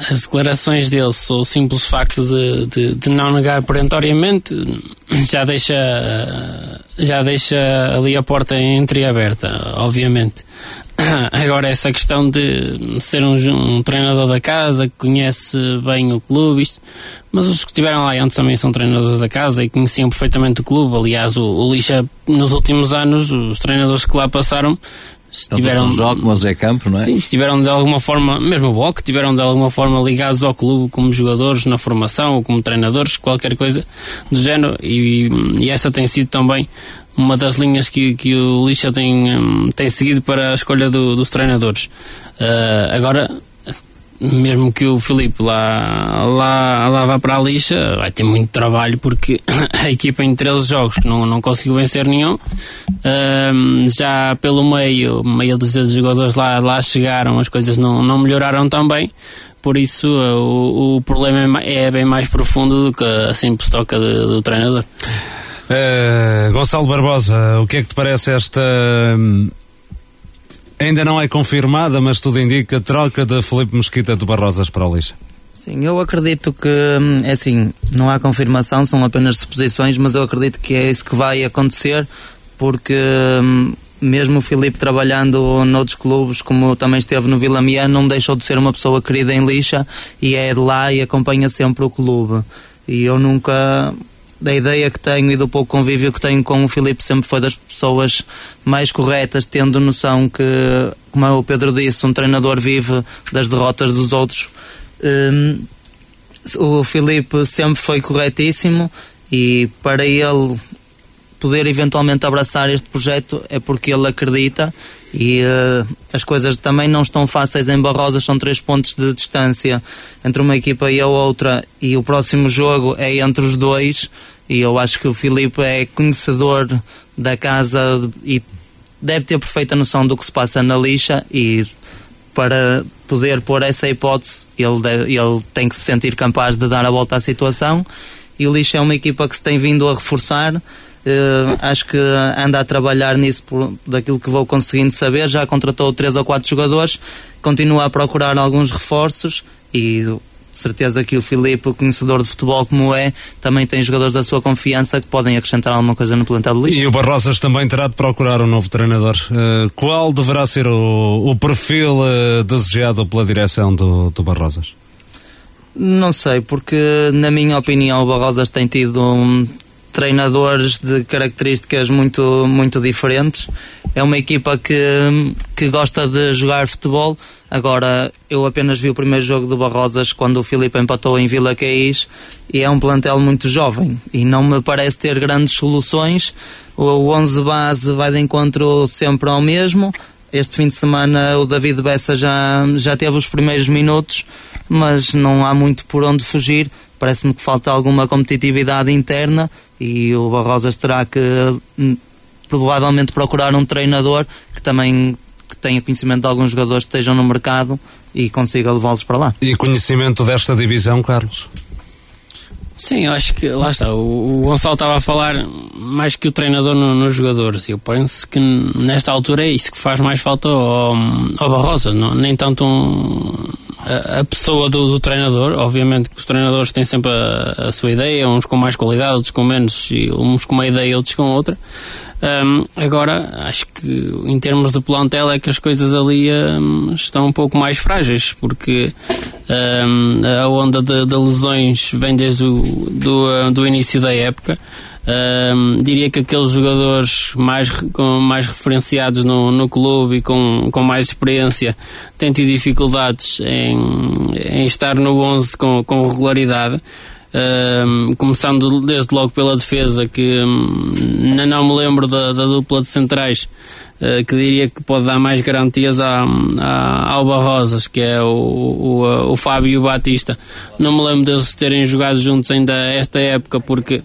as declarações dele, o simples facto de, de, de, não negar perentoriamente, já deixa, já deixa ali a porta entreaberta, obviamente. Agora, essa questão de ser um, um, treinador da casa que conhece bem o clube, isto, mas os que estiveram lá antes também são treinadores da casa e conheciam perfeitamente o clube. Aliás, o, o Lixa, nos últimos anos, os treinadores que lá passaram estiveram o Jogo, o Zé Campos, não é? Sim, estiveram de alguma forma, mesmo o Bloco, estiveram de alguma forma ligados ao clube como jogadores na formação ou como treinadores, qualquer coisa do género, e, e essa tem sido também uma das linhas que, que o Lixa tem, hum, tem seguido para a escolha do, dos treinadores. Uh, agora, mesmo que o Filipe lá, lá, lá vá para a lixa, vai ter muito trabalho porque a equipa em 13 jogos não, não conseguiu vencer nenhum. Já pelo meio, meia de jogadores lá, lá chegaram, as coisas não, não melhoraram também. Por isso, uh, o, o problema é, é bem mais profundo do que a simples toca de, do treinador. Uh, Gonçalo Barbosa, o que é que te parece esta. Ainda não é confirmada, mas tudo indica troca de Felipe Mesquita do Barrosas para o Lixa. Sim, eu acredito que, hum, é assim, não há confirmação, são apenas suposições, mas eu acredito que é isso que vai acontecer, porque hum, mesmo o Filipe trabalhando noutros clubes, como também esteve no Vila Mian, não deixou de ser uma pessoa querida em lixa e é de lá e acompanha sempre o clube. E eu nunca, da ideia que tenho e do pouco convívio que tenho com o Filipe, sempre foi das pessoas mais corretas, tendo noção que, como o Pedro disse, um treinador vive das derrotas dos outros. Um, o Filipe sempre foi corretíssimo e para ele poder eventualmente abraçar este projeto é porque ele acredita e uh, as coisas também não estão fáceis em Barrosas, são três pontos de distância entre uma equipa e a outra. E o próximo jogo é entre os dois. E eu acho que o Filipe é conhecedor da casa e deve ter perfeita noção do que se passa na lixa. E para poder pôr essa hipótese ele, deve, ele tem que se sentir capaz de dar a volta à situação. E o lixa é uma equipa que se tem vindo a reforçar Uh, acho que anda a trabalhar nisso por, daquilo que vou conseguindo saber. Já contratou três ou quatro jogadores, continua a procurar alguns reforços e de certeza que o Filipe, conhecedor de futebol como é, também tem jogadores da sua confiança que podem acrescentar alguma coisa no plantel do E o Barrosas também terá de procurar um novo treinador. Uh, qual deverá ser o, o perfil uh, desejado pela direção do, do Barrosas? Não sei, porque na minha opinião o Barrosas tem tido um, treinadores de características muito, muito diferentes. É uma equipa que, que gosta de jogar futebol. Agora, eu apenas vi o primeiro jogo do Barrosas quando o Filipe empatou em Vila Caís e é um plantel muito jovem e não me parece ter grandes soluções. O 11 base vai de encontro sempre ao mesmo. Este fim de semana o David Bessa já, já teve os primeiros minutos, mas não há muito por onde fugir. Parece-me que falta alguma competitividade interna e o Barrosas terá que hum, provavelmente procurar um treinador que também que tenha conhecimento de alguns jogadores que estejam no mercado e consiga levá-los para lá. E conhecimento desta divisão, Carlos? Sim, eu acho que lá está. O, Gonçalo estava a falar mais que o treinador nos no jogadores. Eu penso que nesta altura é isso que faz mais falta ao, ao Barrosa, não, nem tanto um, a, pessoa do, do, treinador. Obviamente que os treinadores têm sempre a, a, sua ideia, uns com mais qualidade, outros com menos, e uns com uma ideia, outros com outra. Um, agora, acho que em termos de plantel é que as coisas ali um, estão um pouco mais frágeis, porque um, a onda de, de, lesões vem desde o do, do início da época. Diria que aqueles jogadores mais, com, mais referenciados no, no clube e com, com mais experiência têm tido dificuldades em, em estar no 11 com, com regularidade. Começando desde logo pela defesa, que um, não me lembro da, da dupla de centrais, uh, que diria que pode dar mais garantias à, à, ao Barrosas, que é o, o, o Fábio e o Batista. Não me lembro deles terem jogado juntos ainda esta época, porque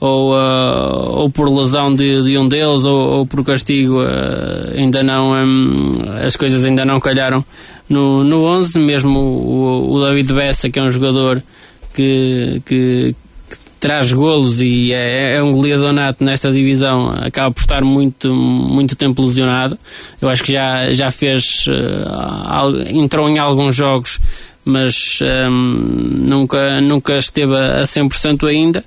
ou, uh, ou por lesão de, de um deles ou, ou por castigo uh, ainda não um, as coisas ainda não calharam no, no 11 mesmo o, o David Bessa que é um jogador que, que, que traz golos e é, é um goleador nato nesta divisão, acaba por estar muito, muito tempo lesionado. Eu acho que já, já fez, uh, entrou em alguns jogos, mas um, nunca, nunca esteve a 100% ainda.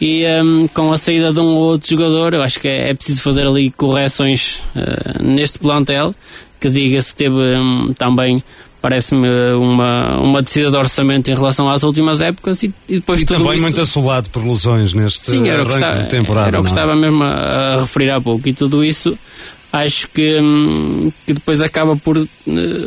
E um, com a saída de um ou outro jogador, eu acho que é, é preciso fazer ali correções uh, neste plantel, que diga se teve um, também parece-me uma, uma descida de orçamento em relação às últimas épocas e, e depois e tudo também isso... muito assolado por lesões neste Sim, era o que estava, de temporada. Era o que não é? estava mesmo a, a, referir há pouco e tudo isso acho que, hum, que depois acaba por uh,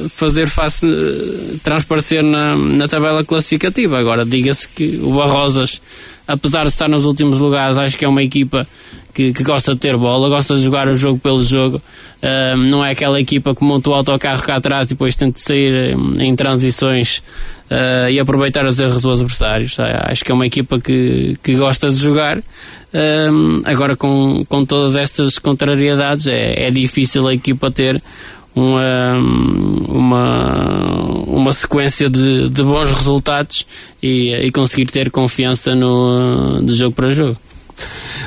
fazer face, uh, transparecer na, na tabela classificativa. Agora, diga-se que o Barrosas, apesar de estar nos últimos lugares, acho que é uma equipa que, que, gosta de ter bola, gosta de jogar o jogo pelo jogo. Uh, não é aquela equipa que monta o autocarro cá atrás e depois tenta sair em, transições uh, e aproveitar os erros dos adversários. Uh, acho que é uma equipa que, que gosta de jogar. agora, com, com todas estas contrariedades, é, é difícil a equipa ter uma, uma, uma sequência de, de bons resultados e, e conseguir ter confiança no, de jogo para jogo.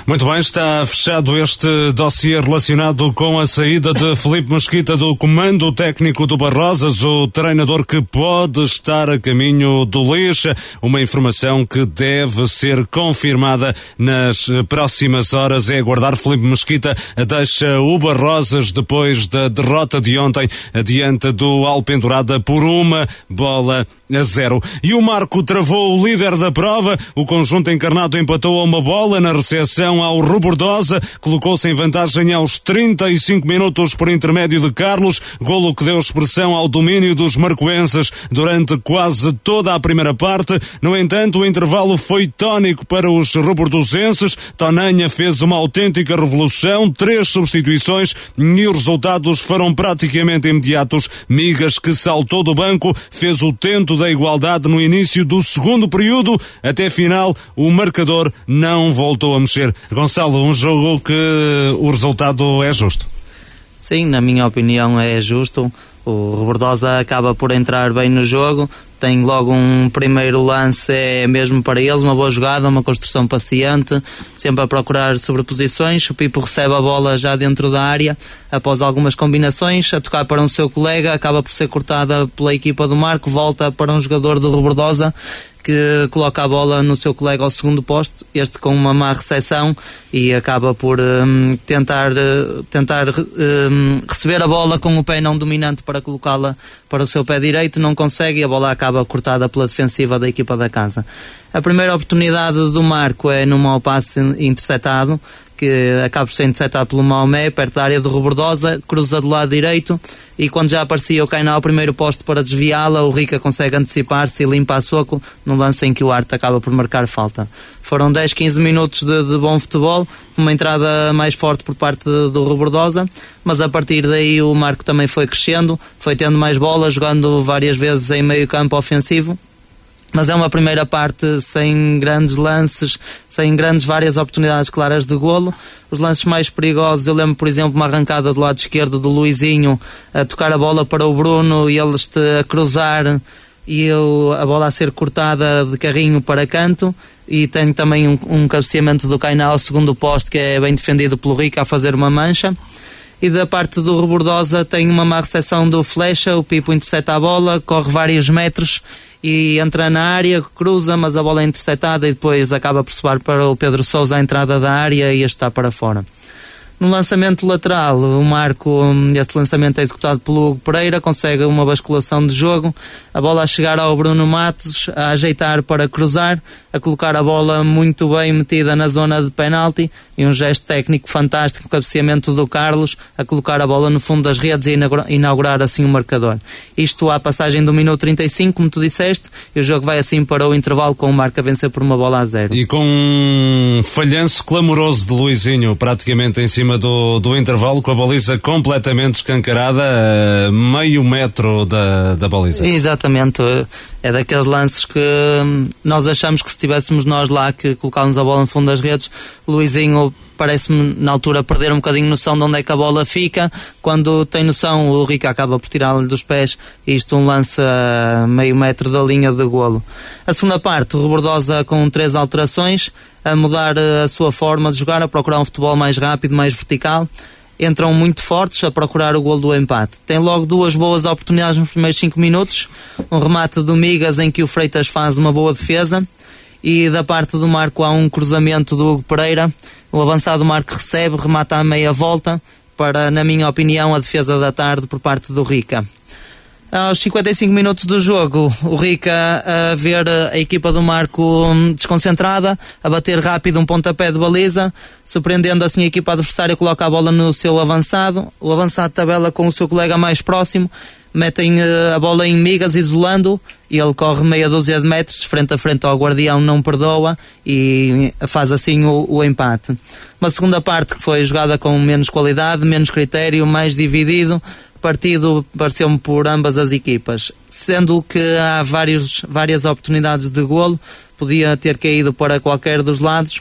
Muito bem, está fechado este dossiê relacionado com a saída de Felipe Mesquita do comando técnico do Barrosas, o treinador que pode estar a caminho do Lixa. Uma informação que deve ser confirmada nas próximas horas. É aguardar Felipe Mesquita deixa o Barrosas depois da derrota de ontem diante do Alpendurada por uma bola a zero. E o Marco travou o líder da prova. O conjunto encarnado empatou a uma bola na recepção ao Rubordosa. Colocou-se em vantagem aos 35 minutos por intermédio de Carlos. Golo que deu expressão ao domínio dos marcoenses durante quase toda a primeira parte. No entanto, o intervalo foi tónico para os rubordosenses. Tonanha fez uma autêntica revolução. Três substituições e os resultados foram praticamente imediatos. Migas, que saltou do banco, fez o tento da igualdade no início do segundo período. Até final, o marcador não voltou a mexer. Gonçalo, um jogo que o resultado é justo. Sim, na minha opinião é justo. O Rebordosa acaba por entrar bem no jogo, tem logo um primeiro lance, é mesmo para eles, uma boa jogada, uma construção paciente, sempre a procurar sobreposições. O Pipo recebe a bola já dentro da área, após algumas combinações, a tocar para um seu colega, acaba por ser cortada pela equipa do Marco, volta para um jogador do Rebordosa que coloca a bola no seu colega ao segundo posto, este com uma má recepção e acaba por um, tentar, uh, tentar um, receber a bola com o pé não dominante para colocá-la para o seu pé direito, não consegue e a bola acaba cortada pela defensiva da equipa da casa. A primeira oportunidade do Marco é num mau passe interceptado, que acaba por ser interceptado pelo Maomé, perto da área do Robordosa, cruza do lado direito e quando já aparecia o Kainá ao primeiro posto para desviá-la, o Rica consegue antecipar-se e limpa a soco no lance em que o Arte acaba por marcar falta. Foram 10, 15 minutos de, de bom futebol, uma entrada mais forte por parte do Robordosa, mas a partir daí o Marco também foi crescendo, foi tendo mais bola, jogando várias vezes em meio campo ofensivo mas é uma primeira parte sem grandes lances, sem grandes várias oportunidades claras de golo. Os lances mais perigosos, eu lembro, por exemplo, uma arrancada do lado esquerdo do Luizinho a tocar a bola para o Bruno e eles a cruzar e eu, a bola a ser cortada de carrinho para canto e tem também um, um cabeceamento do Kainá ao segundo poste que é bem defendido pelo Rica a fazer uma mancha e da parte do Rebordosa tem uma má recepção do Flecha, o Pipo intercepta a bola, corre vários metros e entra na área, cruza, mas a bola é interceptada e depois acaba por soar para o Pedro Sousa a entrada da área e este está para fora. No lançamento lateral, o Marco, este lançamento é executado pelo Hugo Pereira, consegue uma basculação de jogo, a bola a chegar ao Bruno Matos, a ajeitar para cruzar, a colocar a bola muito bem metida na zona de penalti e um gesto técnico fantástico, cabeceamento do Carlos, a colocar a bola no fundo das redes e inaugurar assim o marcador. Isto à passagem do minuto 35, como tu disseste, e o jogo vai assim para o intervalo com o Marco a vencer por uma bola a zero. E com um falhanço clamoroso de Luizinho, praticamente em cima do, do intervalo, com a baliza completamente escancarada, meio metro da, da baliza. Exatamente, é daqueles lances que hum, nós achamos que se nós lá que colocávamos a bola no fundo das redes, Luizinho parece-me na altura perder um bocadinho noção de onde é que a bola fica. Quando tem noção, o Rica acaba por tirá-lo dos pés. Isto um lance a meio metro da linha de golo. A segunda parte, o Rebordosa com três alterações, a mudar a sua forma de jogar, a procurar um futebol mais rápido, mais vertical entram muito fortes a procurar o gol do empate. Tem logo duas boas oportunidades nos primeiros 5 minutos. Um remate do Migas em que o Freitas faz uma boa defesa e da parte do Marco há um cruzamento do Hugo Pereira. O avançado Marco recebe, remata à meia volta para, na minha opinião, a defesa da tarde por parte do Rica. Aos 55 minutos do jogo, o Rica a ver a equipa do Marco desconcentrada, a bater rápido um pontapé de baliza, surpreendendo assim a equipa adversária, coloca a bola no seu avançado. O avançado tabela com o seu colega mais próximo, metem uh, a bola em migas, isolando, e ele corre meia dúzia de metros, frente a frente ao guardião, não perdoa, e faz assim o, o empate. Uma segunda parte que foi jogada com menos qualidade, menos critério, mais dividido, partido pareceu-me por ambas as equipas, sendo que há vários, várias oportunidades de golo, podia ter caído para qualquer dos lados,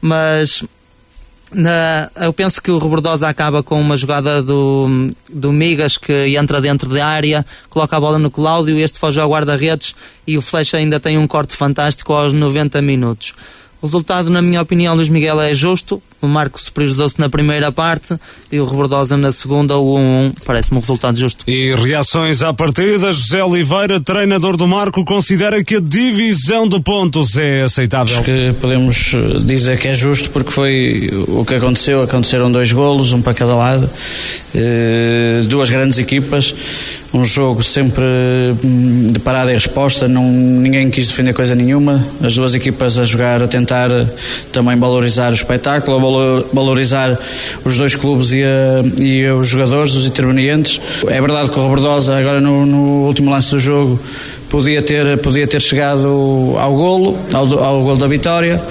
mas na, eu penso que o Robordosa acaba com uma jogada do, do Migas que entra dentro da área, coloca a bola no Cláudio, este foge ao guarda-redes e o Flecha ainda tem um corte fantástico aos 90 minutos. O resultado, na minha opinião, Luís Miguel é justo. O Marco superiorizou-se na primeira parte e o Rebordosa na segunda, o 1-1. Parece-me um resultado justo. E reações à partida. José Oliveira, treinador do Marco, considera que a divisão de pontos é aceitável. Acho que podemos dizer que é justo porque foi o que aconteceu. Aconteceram dois golos, um para cada lado. Eh, duas grandes equipas um jogo sempre hum, de parada e resposta, não, ninguém quis defender coisa nenhuma, as duas equipas a jogar, a tentar também valorizar o espetáculo, a valorizar os dois clubes e, a, e os jogadores, os intervenientes. É verdade que o Robertosa agora no, no último lance do jogo podia ter, podia ter chegado ao golo, ao, ao golo da vitória,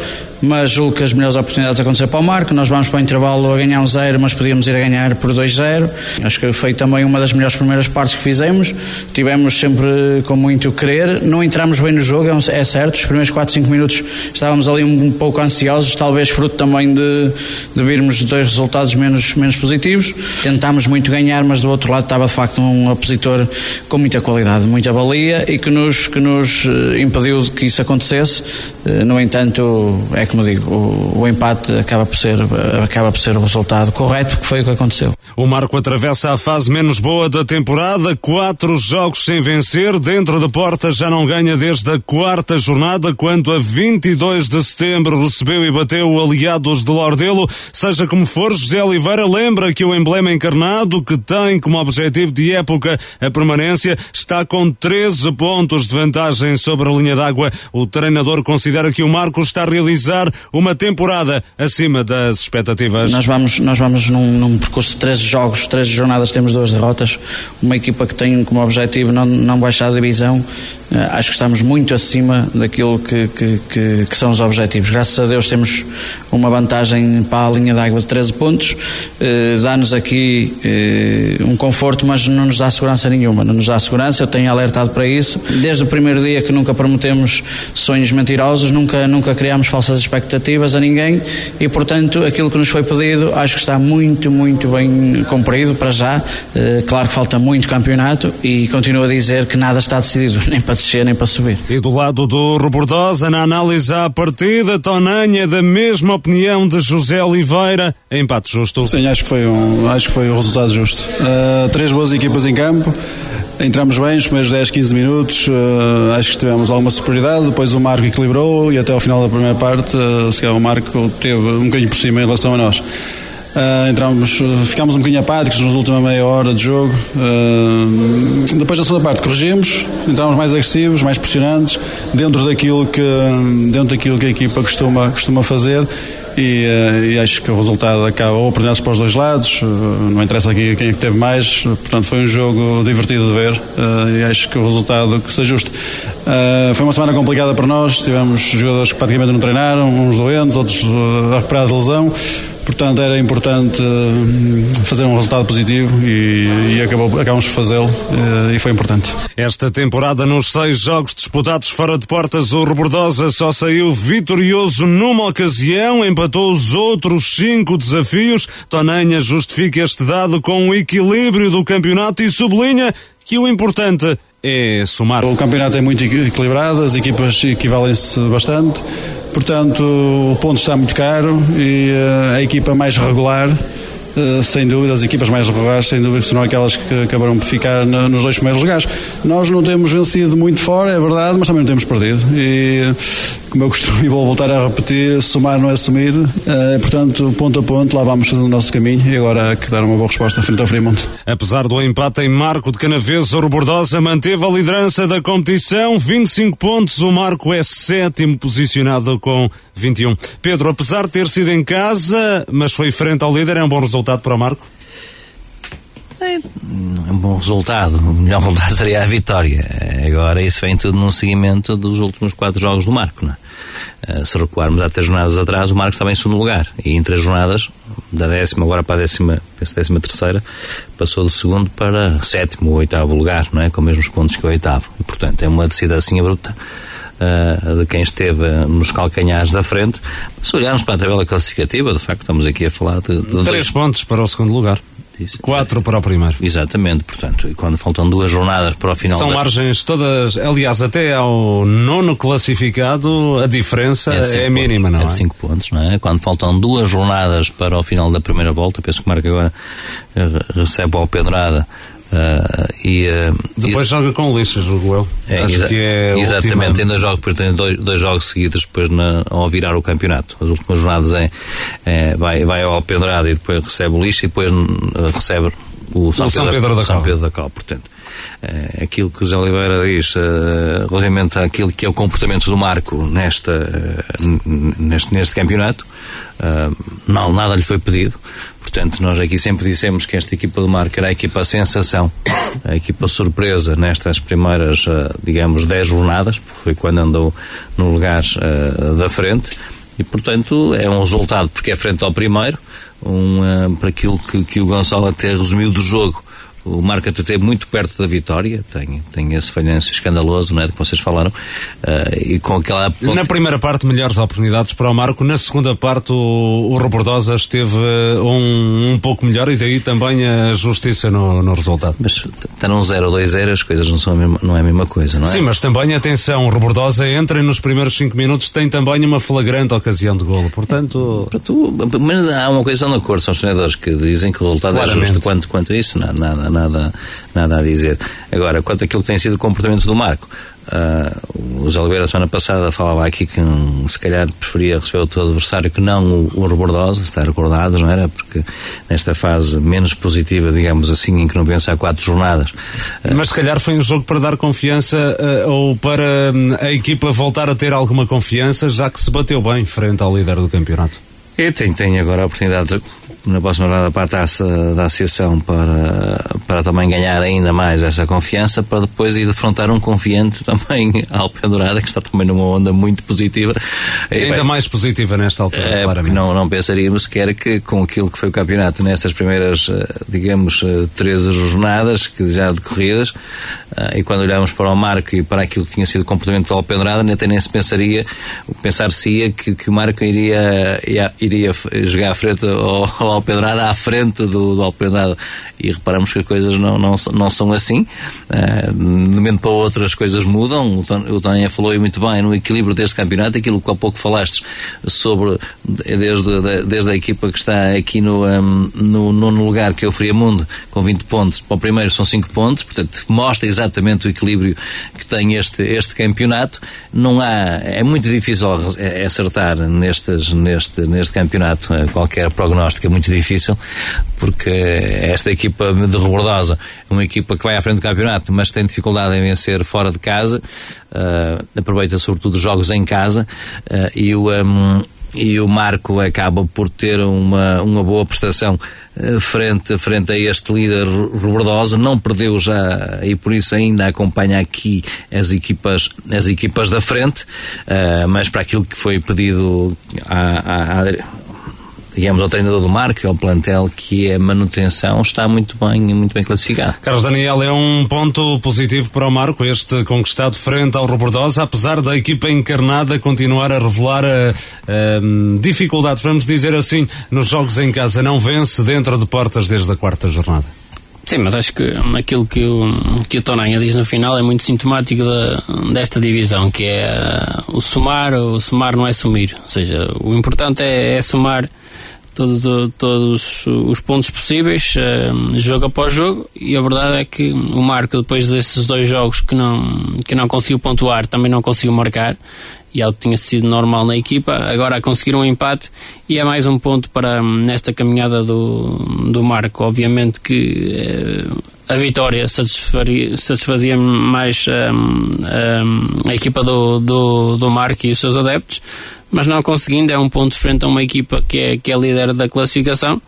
mas julgo que as melhores oportunidades aconteceram para o Marco. Nós vamos para o intervalo a ganhar um zero, mas podíamos ir a ganhar por 2-0. Acho que foi também uma das melhores primeiras partes que fizemos. Tivemos sempre com muito querer. Não entramos bem no jogo, é, é certo. Os primeiros 4, 5 minutos estávamos ali um, pouco ansiosos, talvez fruto também de, de virmos dois resultados menos, menos positivos. Tentámos muito ganhar, mas do outro lado estava de facto um opositor com muita qualidade, muita valia e que nos, que nos eh, impediu que isso acontecesse. Eh, no entanto, é como digo, o, o, empate acaba por, ser, acaba por ser o resultado correto, porque foi o que aconteceu. O Marco atravessa a fase menos boa da temporada, quatro jogos sem vencer, dentro da porta já não ganha desde a quarta jornada, quando a 22 de setembro recebeu e bateu o Aliados de Lordelo. Seja como for, José Oliveira lembra que o emblema encarnado, que tem como objetivo de época a permanência, está com 13 pontos de vantagem sobre a linha d'água. O treinador considera que o Marco está a uma temporada acima das expectativas. Nós vamos, nós vamos num, num percurso de 13 jogos, 13 jornadas, temos duas derrotas. Uma equipa que tem como objetivo não, não baixar a divisão acho que estamos muito acima daquilo que, que, que, que, são os objetivos. Graças a Deus temos uma vantagem para a linha d'água de 13 pontos, eh, dá-nos aqui eh, um conforto, mas não nos dá segurança nenhuma. Não nos dá segurança, eu tenho alertado para isso. Desde o primeiro dia que nunca prometemos sonhos mentirosos, nunca, nunca criamos falsas expectativas a ninguém e, portanto, aquilo que nos foi pedido acho que está muito, muito bem cumprido para já. Eh, claro que falta muito campeonato e continuo a dizer que nada está decidido, nem para descer nem para subir. E do lado do Robordosa, na análise à partida, Tonanha, da mesma opinião de José Oliveira, empate justo. Sim, acho que foi um, acho que foi um resultado justo. Uh, três boas equipas em campo. Entramos bem os primeiros 10, 15 minutos, uh, acho que tivemos alguma superioridade, depois o Marco equilibrou e até ao final da primeira parte, uh, se calhar o Marco teve um bocadinho por cima em relação a nós. Uh, entramos, ficámos um bocadinho apáticos na última meia hora de jogo. Uh, depois na segunda parte corrigimos, entramos mais agressivos, mais pressionantes, dentro daquilo que, dentro daquilo que a equipa costuma, costuma fazer. E, uh, e, acho que o resultado acaba ou oportunidades para os dois lados, não interessa aqui quem é que teve mais, portanto foi um jogo divertido de ver e acho que o resultado que seja justo. foi uma semana complicada para nós, tivemos jogadores que praticamente não treinaram, uns doentes, outros a recuperar de lesão. Portanto, era importante hum, fazer um resultado positivo e, e acabou, acabamos de fazê-lo eh, e foi importante. Esta temporada, nos seis jogos disputados fora de portas, o Rebordosa só saiu vitorioso numa ocasião, empatou os outros cinco desafios. Tonanha justifica este dado com o equilíbrio do campeonato e sublinha que o importante é somar. O campeonato é muito equilibrado, as equipas equivalem-se bastante. Portanto, o ponto está muito caro e eh, a equipa mais regular sem dúvida, as equipas mais regulares, sem dúvida, serão aquelas que acabarão por ficar no, nos dois primeiros lugares. Nós não temos vencido muito fora, é verdade, mas também não temos perdido. E, como eu costumo e vou voltar a repetir, somar não é sumir. Uh, portanto, ponto a ponto, lá vamos fazendo o nosso caminho e agora há que dar uma boa resposta frente ao Fremont. Apesar do empate em Marco de Canaveses, o Bordosa manteve a liderança da competição, 25 pontos. O Marco é sétimo posicionado com 21. Pedro, apesar de ter sido em casa, mas foi frente ao líder, é um bom resultado para o Marco? É, um bom resultado. O melhor resultado seria a vitória. Agora, isso vem tudo num seguimento dos últimos quatro jogos do Marco. É? uh, se recuarmos há três jornadas atrás, o Marco estava em segundo lugar. E em três jornadas, da décima agora para a décima, penso, décima terceira, passou do segundo para sétimo ou oitavo lugar, não é? Com os mesmos pontos que o oitavo. E, portanto, é uma descida assim abrupta. Uh, de quem esteve nos calcanhares da frente. Se olharmos para a tabela classificativa, de facto, estamos aqui a falar de. de Três pontos para o segundo lugar. Quatro para o primeiro. Exatamente, portanto, e quando faltam duas jornadas para o final. São da... margens todas, aliás, até ao nono classificado, a diferença é, é mínima, não é? É de cinco pontos, não é? Quando faltam duas jornadas para o final da primeira volta, penso que o Marco agora eh, recebe ao Pedrada Uh, e, uh, depois e, joga com Lixas, julgo eu. É, Acho que é exatamente, ainda joga, depois tem dois, dois jogos seguidos depois na, ao virar o campeonato. As últimas jornadas é, é vai, vai ao Pedrada e depois recebe o lixo e depois uh, recebe o São, o São Pedro, Pedro, da São Pedro da Cal. Portanto, é, aquilo que o Zé Oliveira diz uh, relativamente àquilo que é o comportamento do Marco nesta, neste, neste campeonato, não, nada lhe foi pedido. Portanto, nós aqui sempre dissemos que esta equipa do Marco era a equipa sensação, a equipa surpresa nestas primeiras, digamos, 10 jornadas, foi quando andou no lugar uh, da frente, e portanto é um resultado porque é frente ao primeiro, um, uh, para aquilo que, que o Gonçalo até resumiu do jogo o Marco até muito perto da vitória, tem, tem esse falhanço escandaloso, não é, de que vocês falaram, uh, e com aquela... Ponto... Na primeira parte, melhores oportunidades para o Marco, na segunda parte o, o Rebordosa esteve um, um pouco melhor e daí também a justiça no, no resultado. Mas estar um 0 ou 2-0 as coisas não, são a mesma, não é a mesma coisa, não é? Sim, mas também, atenção, o Rebordosa entra e nos primeiros 5 minutos tem também uma flagrante ocasião de golo, portanto... Tu, mas há uma coisa de acordo, são os treinadores que dizem que o resultado Claramente. é justo quanto, quanto isso, nada, nada nada, nada a dizer. Agora, quanto àquilo que tem sido o comportamento do Marco, Uh, o José Oliveira, semana passada, falava aqui que um, se calhar preferia receber o teu adversário que não o, o Rebordosa, está recordado, não era? Porque nesta fase menos positiva, digamos assim, em que não pensa há quatro jornadas. Uh, Mas se calhar foi um jogo para dar confiança uh, ou para hum, a equipa voltar a ter alguma confiança, já que se bateu bem frente ao líder do campeonato. E tem, tem agora a oportunidade na próxima jornada para a taça da associação para, para também ganhar ainda mais essa confiança para depois ir defrontar um confiante também ao Pendurada que está também numa onda muito positiva e, ainda bem, mais positiva nesta altura é, claramente. não, não pensaríamos sequer que com aquilo que foi o campeonato nestas primeiras eh, digamos 13 eh, jornadas que já decorridas eh, e quando olhamos para o Marco e para aquilo que tinha sido o comportamento do Alpendrada até nem se pensaria pensar-se-ia que, que o Marco iria, iria, jogar à frente ao Alpedrada à frente do, do Alpedrada e reparamos que as coisas não, não, não são assim. Uh, de um momento para outro as coisas mudam. O Tânia falou muito bem no equilíbrio deste campeonato aquilo que há pouco falaste sobre desde, desde a equipa que está aqui no, um, no nono lugar que é o Friamundo com 20 pontos. Para o primeiro são 5 pontos portanto mostra exatamente o equilíbrio que tem este, este campeonato. Não há, é muito difícil acertar nestes, neste, neste campeonato eh, qualquer prognóstico. É muito muito difícil, porque esta equipa de Rebordosa é uma equipa que vai à frente do campeonato, mas tem dificuldade em vencer fora de casa, uh, aproveita sobretudo os jogos em casa, uh, e o. Um, e o Marco acaba por ter uma, uma boa prestação uh, frente, frente a este líder Robordosa, não perdeu já e por isso ainda acompanha aqui as equipas, as equipas da frente, uh, mas para aquilo que foi pedido à, à, digamos, ao treinador do Marco ao plantel que é manutenção, está muito bem, muito bem classificado. Carlos Daniel, é um ponto positivo para o Marco, este conquistado frente ao Robordosa, apesar da equipa encarnada continuar a revelar a, dificuldades, vamos dizer assim, nos jogos em casa. Não vence dentro de portas desde a quarta jornada. Sim, mas acho que aquilo que o, que o Tonanha diz no final é muito sintomático da, desta divisão, que é uh, o somar, o somar não é sumir. Ou seja, o importante é, é somar todos, todos os pontos possíveis, uh, jogo após jogo, e a verdade é que o Marco, depois desses dois jogos que não, que não conseguiu pontuar, também não conseguiu marcar, e algo que tinha sido normal na equipa, agora a conseguir um empate, e é mais um ponto para nesta caminhada do, do Marco. Obviamente que uh, a vitória satisfazia mais um, um, a equipa do, do, do Marco e os seus adeptos, mas não conseguindo, é um ponto frente a uma equipa que é, que é líder da classificação.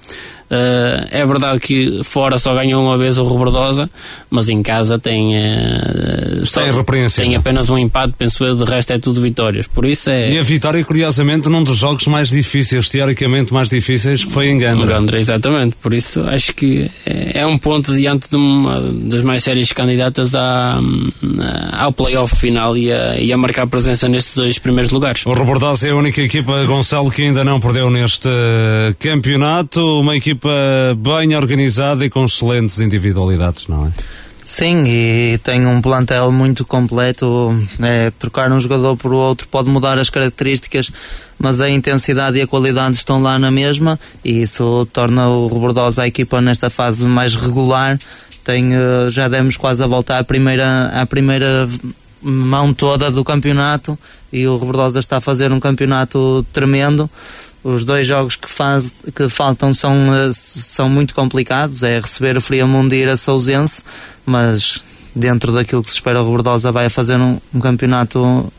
Uh, é verdade que fora só ganhou uma vez o Robordosa, mas em casa tem, uh, só, tem apenas um empate, penso eu, de resto é tudo vitórias. Por isso é. E a vitória, curiosamente, num dos jogos mais difíceis, teoricamente mais difíceis, que foi em Gandra. Gandra, exatamente. Por isso acho que é, é um ponto diante de uma das mais sérias candidatas à, ao playoff final e a, e a marcar presença nestes dois primeiros lugares. O Robordosa é a única equipa, Gonçalo, que ainda não perdeu neste campeonato. Uma equipa equipa bem organizada e com excelentes individualidades, não é? Sim, e tem um plantel muito completo. É, trocar um jogador por outro pode mudar as características, mas a intensidade e a qualidade estão lá na mesma, e isso torna o Robordosa a equipa nesta fase mais regular. Tem, eh, já demos quase a voltar à primeira, à primeira mão toda do campeonato e o Robordosa está a fazer um campeonato tremendo. Os dois jogos que, faz, que faltam são, eh, são muito complicados, é receber o Friamundo e ir a Sousense, mas dentro daquilo que se espera o Robordosa vai fazer um, um, campeonato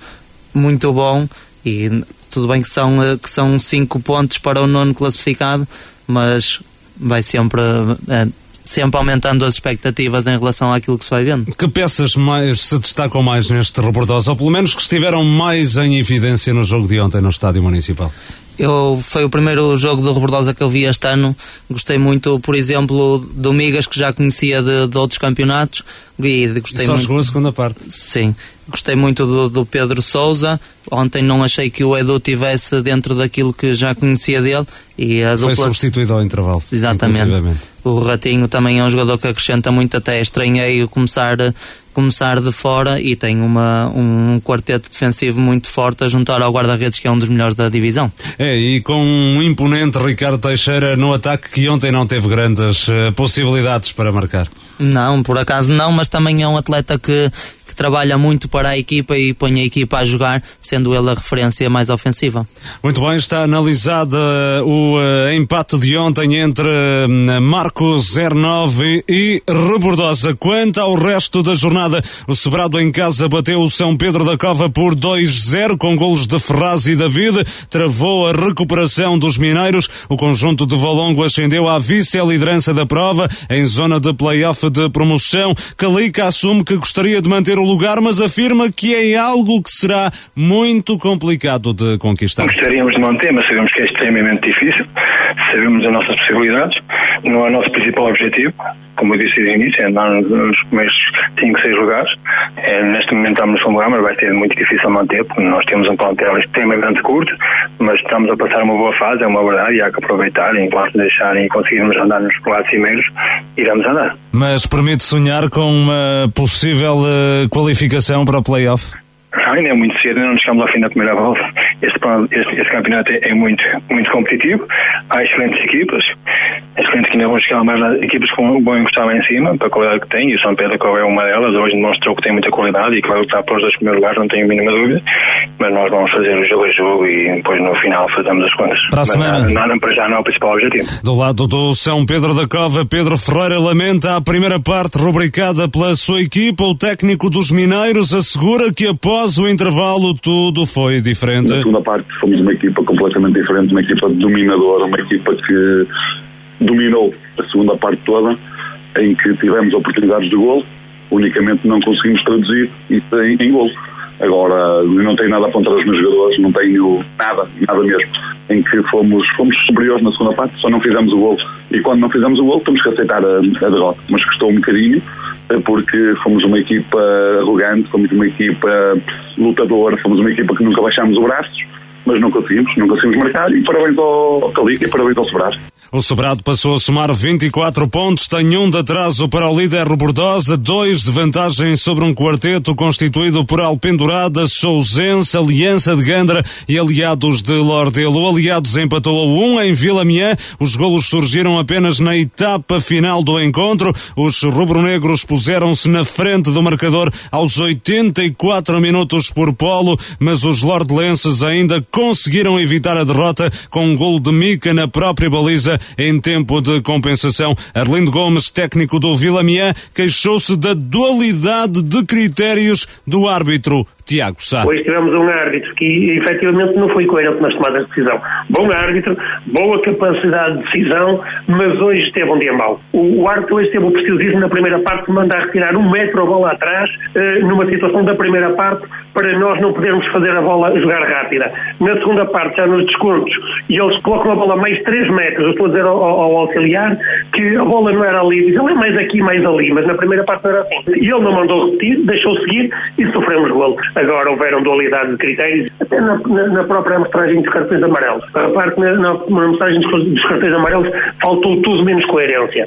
muito bom e tudo bem que são, eh, que são cinco pontos para o nono classificado, mas vai sempre... É, sempre aumentando as expectativas em relação àquilo que se vai vendo. Que peças mais se destacam mais neste Robordosa, ou pelo menos que estiveram mais em evidência no jogo de ontem no Estádio Municipal? Eu, foi o primeiro jogo do Robordosa que eu vi este ano. Gostei muito, por exemplo, do Migas, que já conhecia de, de outros campeonatos. E gostei e só muito... jogou a segunda parte. Sim. Gostei muito do, do Pedro Souza. Ontem não achei que o Edu tivesse dentro daquilo que já conhecia dele. E a dupla... Foi substituído ao intervalo. Exatamente. O Ratinho também é um jogador que acrescenta muito. Até estranhei começar começar de fora e tem uma, um quarteto defensivo muito forte a juntar ao guarda-redes que é um dos melhores da divisão. É, e com um imponente Ricardo Teixeira no ataque que ontem não teve grandes uh, possibilidades para marcar. Não, por acaso não, mas também é um atleta que, trabalha muito para a equipa e põe a equipa a jogar, sendo ele a referência mais ofensiva. Muito bem, está analisado o uh, empate de ontem entre uh, Marcos 09 e Rebordosa. Quanto ao resto da jornada, o Sobrado em casa bateu o São Pedro da Cova por 2-0 com golos de Ferraz e David, travou a recuperação dos mineiros. O conjunto de Valongo ascendeu à vice-liderança da prova em zona de play-off de promoção. Calica assume que gostaria de manter o lugar, mas afirma que é algo que será muito complicado de conquistar. Gostaríamos de manter, mas sabemos que é extremamente difícil. Sabemos as nossas possibilidades. Não é o nosso principal objetivo como eu disse no início, é andar nos primeiros 5, 6 lugares. É, neste momento estamos no lugar, mas vai ser muito difícil manter, porque nós temos um plantel extremamente curto, mas estamos a passar uma boa fase, é uma verdade, e há que aproveitar, enquanto deixarem e conseguirmos andar nos quatro cimeiros, iremos andar. Mas permite sonhar com uma possível uh, qualificação para o playoff? Ainda é muito cedo, ainda não chegamos ao fim da primeira volta. Este, este, este campeonato é, é, muito, muito competitivo. Há excelentes equipas, excelentes que ainda vão chegar mais equipas que vão encostar lá em cima, para a qualidade que tem, e o São Pedro é uma delas. Hoje demonstrou que tem muita qualidade e que vai lutar para os dois primeiros lugares, não tenho a mínima dúvida. Mas nós vamos fazer o jogo a jogo e depois no final fazemos as contas. Para a Mas semana. Nada, para já não é o principal objetivo. Do lado do São Pedro da Cova, Pedro Ferreira lamenta a primeira parte rubricada pela sua equipa. O técnico dos Mineiros assegura que após o intervalo tudo foi diferente. Na segunda parte fomos uma equipa completamente diferente, uma equipa dominadora, uma equipa que dominou a segunda parte toda, em que tivemos oportunidades de gol, unicamente não conseguimos traduzir isso em, em gol. Agora, não tenho nada contra os meus jogadores, não tenho nada, nada mesmo. Em que fomos, fomos superiores na segunda parte, só não fizemos o gol. E quando não fizemos o gol, temos que aceitar a, a derrota. Mas custou um bocadinho, eh, porque fomos uma equipa arrogante, fomos uma equipa lutadora, fomos uma equipa que nunca baixámos os braços mas não conseguimos, não conseguimos marcar e parabéns ao Calica e parabéns ao Sobrar. O Sobrado passou a somar 24 pontos, tem um de atraso para o líder Bordosa, dois de vantagem sobre um quarteto constituído por Alpendurada, Sousense, Aliança de Gandra e Aliados de Lordelo. Aliados empatou a um em Vila Miã. Os golos surgiram apenas na etapa final do encontro. Os rubro-negros puseram-se na frente do marcador aos 84 minutos por polo, mas os lordelenses ainda conseguiram evitar a derrota com um golo de Mica na própria baliza em tempo de compensação. Arlindo Gomes, técnico do Vila Miã, queixou-se da dualidade de critérios do árbitro Tiago Sá. Hoje tivemos um árbitro que efetivamente não foi coerente nas tomadas de decisão. Bom árbitro, boa capacidade de decisão, mas hoje esteve um dia mau. O, o árbitro hoje teve o preciosismo na primeira parte de mandar retirar um metro a bola atrás, eh, numa situação da primeira parte, para nós não podermos fazer a bola jogar rápida. Na segunda parte, já nos descontos, e eles colocam a bola mais 3 metros, eu estou a dizer ao, ao, auxiliar que a bola não era ali, diz, ela é mais aqui, mais ali, mas na primeira parte não era assim. E ele não mandou repetir, deixou seguir e sofremos golo. Agora houveram dualidade de critérios, até na, na, na própria amostragem dos cartões amarelos. A parte na, na, na amostragem dos, dos, cartões amarelos faltou tudo menos coerência.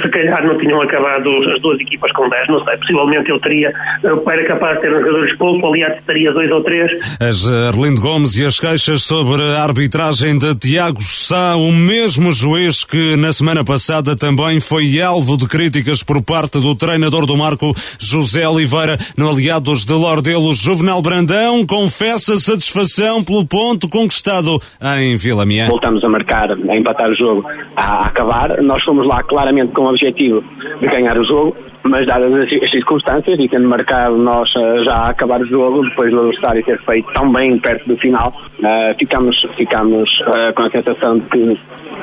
Se calhar não tinham acabado as duas equipas com 10, não sei. Possivelmente eu teria, eu era capaz de ter um jogador expulso, aliás, teria dois ou três. As eh, Arlindo Gomes e as queixas sobre a arbitragem de Tiago Sá, o mesmo juiz que na semana passada também foi alvo de críticas por parte do treinador do Marco, José Oliveira, no Aliados de Lorde Rebelo Juvenal Brandão confessa satisfação pelo ponto conquistado em Vila Miã. Voltamos a marcar, a empatar o jogo, a acabar. Nós fomos lá claramente com o objetivo de ganhar o jogo mas dadas as circunstâncias e tendo marcado nós uh, já a acabar o jogo, depois do adversário ter feito tão bem perto do final, uh, ficamos, ficamos uh, com a sensação de que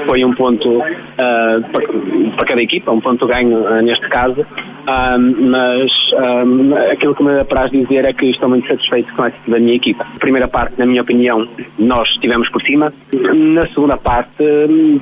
foi um ponto para, para, cada equipa, um ponto ganho neste caso, mas aquilo que me apraz dizer é que estou muito satisfeito com a atitude da minha equipa. primeira parte, na minha opinião, nós estivemos por cima. Na segunda parte,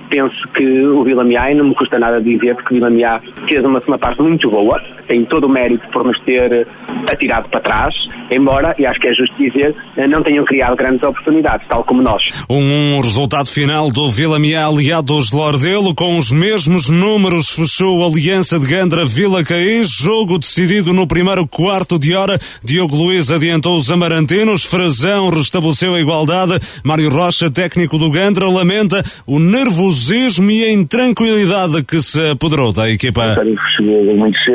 penso que o Vila Miá, e não me custa nada dizer, porque o Vila Miá fez uma segunda parte muito boa, boa, tem todo o mérito por nos ter atirado para trás, embora, e acho que é justo dizer, não tenham criado grandes oportunidades, tal como nós. Um, um resultado final do Vila Miá aliados de Lordelo, com os mesmos números, fechou a Aliança de Gandra Vila Caís, jogo decidido no primeiro quarto de hora, Diogo Luiz adiantou os amarantinos, Frazão restabeleceu a igualdade, Mário Rocha, técnico do Gandra, lamenta o nervosismo e a intranquilidade que se apoderou da equipa. Chegou muito cedo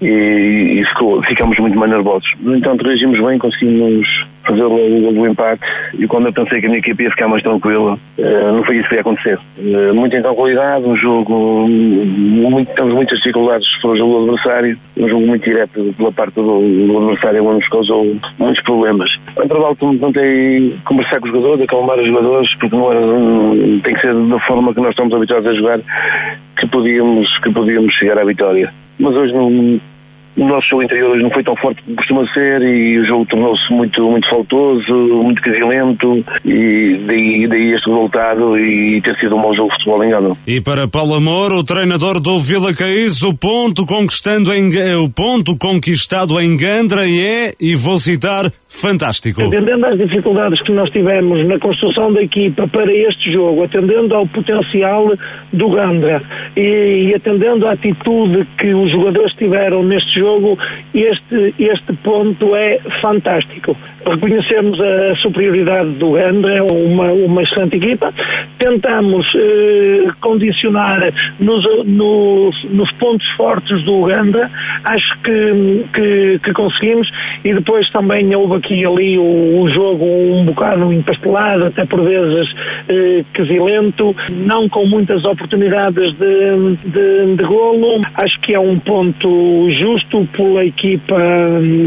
e, e ficou, ficamos muito mais nervosos. No entanto, reagimos bem, conseguimos fazer o gol empate e quando eu pensei que a minha equipe ia ficar mais tranquila, uh, não foi isso que ia acontecer. Uh, muita intranquilidade, um jogo, muito, temos muitas dificuldades para o jogo do adversário, um jogo muito direto pela parte do, do adversário, onde nos causou muitos problemas. No intervalo tentei conversar com os jogadores, acalmar os jogadores, porque não era, tem que ser da forma que nós estamos habituados a jogar que podíamos, que podíamos chegar à vitória. Mas hoje não o nosso interior hoje não foi tão forte como costuma ser e o jogo tornou-se muito, muito faltoso, muito casilento e daí, daí este resultado e ter sido um mau jogo de futebol engano. E para Paulo Amor, o treinador do Vila Caís, o ponto conquistando em, o ponto conquistado em Gandra é, e vou citar, fantástico. Atendendo às dificuldades que nós tivemos na construção da equipa para este jogo, atendendo ao potencial do Gandra e, e atendendo à atitude que os jogadores tiveram neste jogo, este, este ponto é fantástico. Reconhecemos a superioridade do Gandra, uma, uma excelente equipa, tentamos eh, condicionar nos, nos, nos, pontos fortes do Gandra, acho que, que, que conseguimos e depois também houve aqui e ali o, o, jogo um bocado empastelado, até por vezes eh, quesilento, não com muitas oportunidades de, de, de golo. Acho que é um ponto justo pela equipa,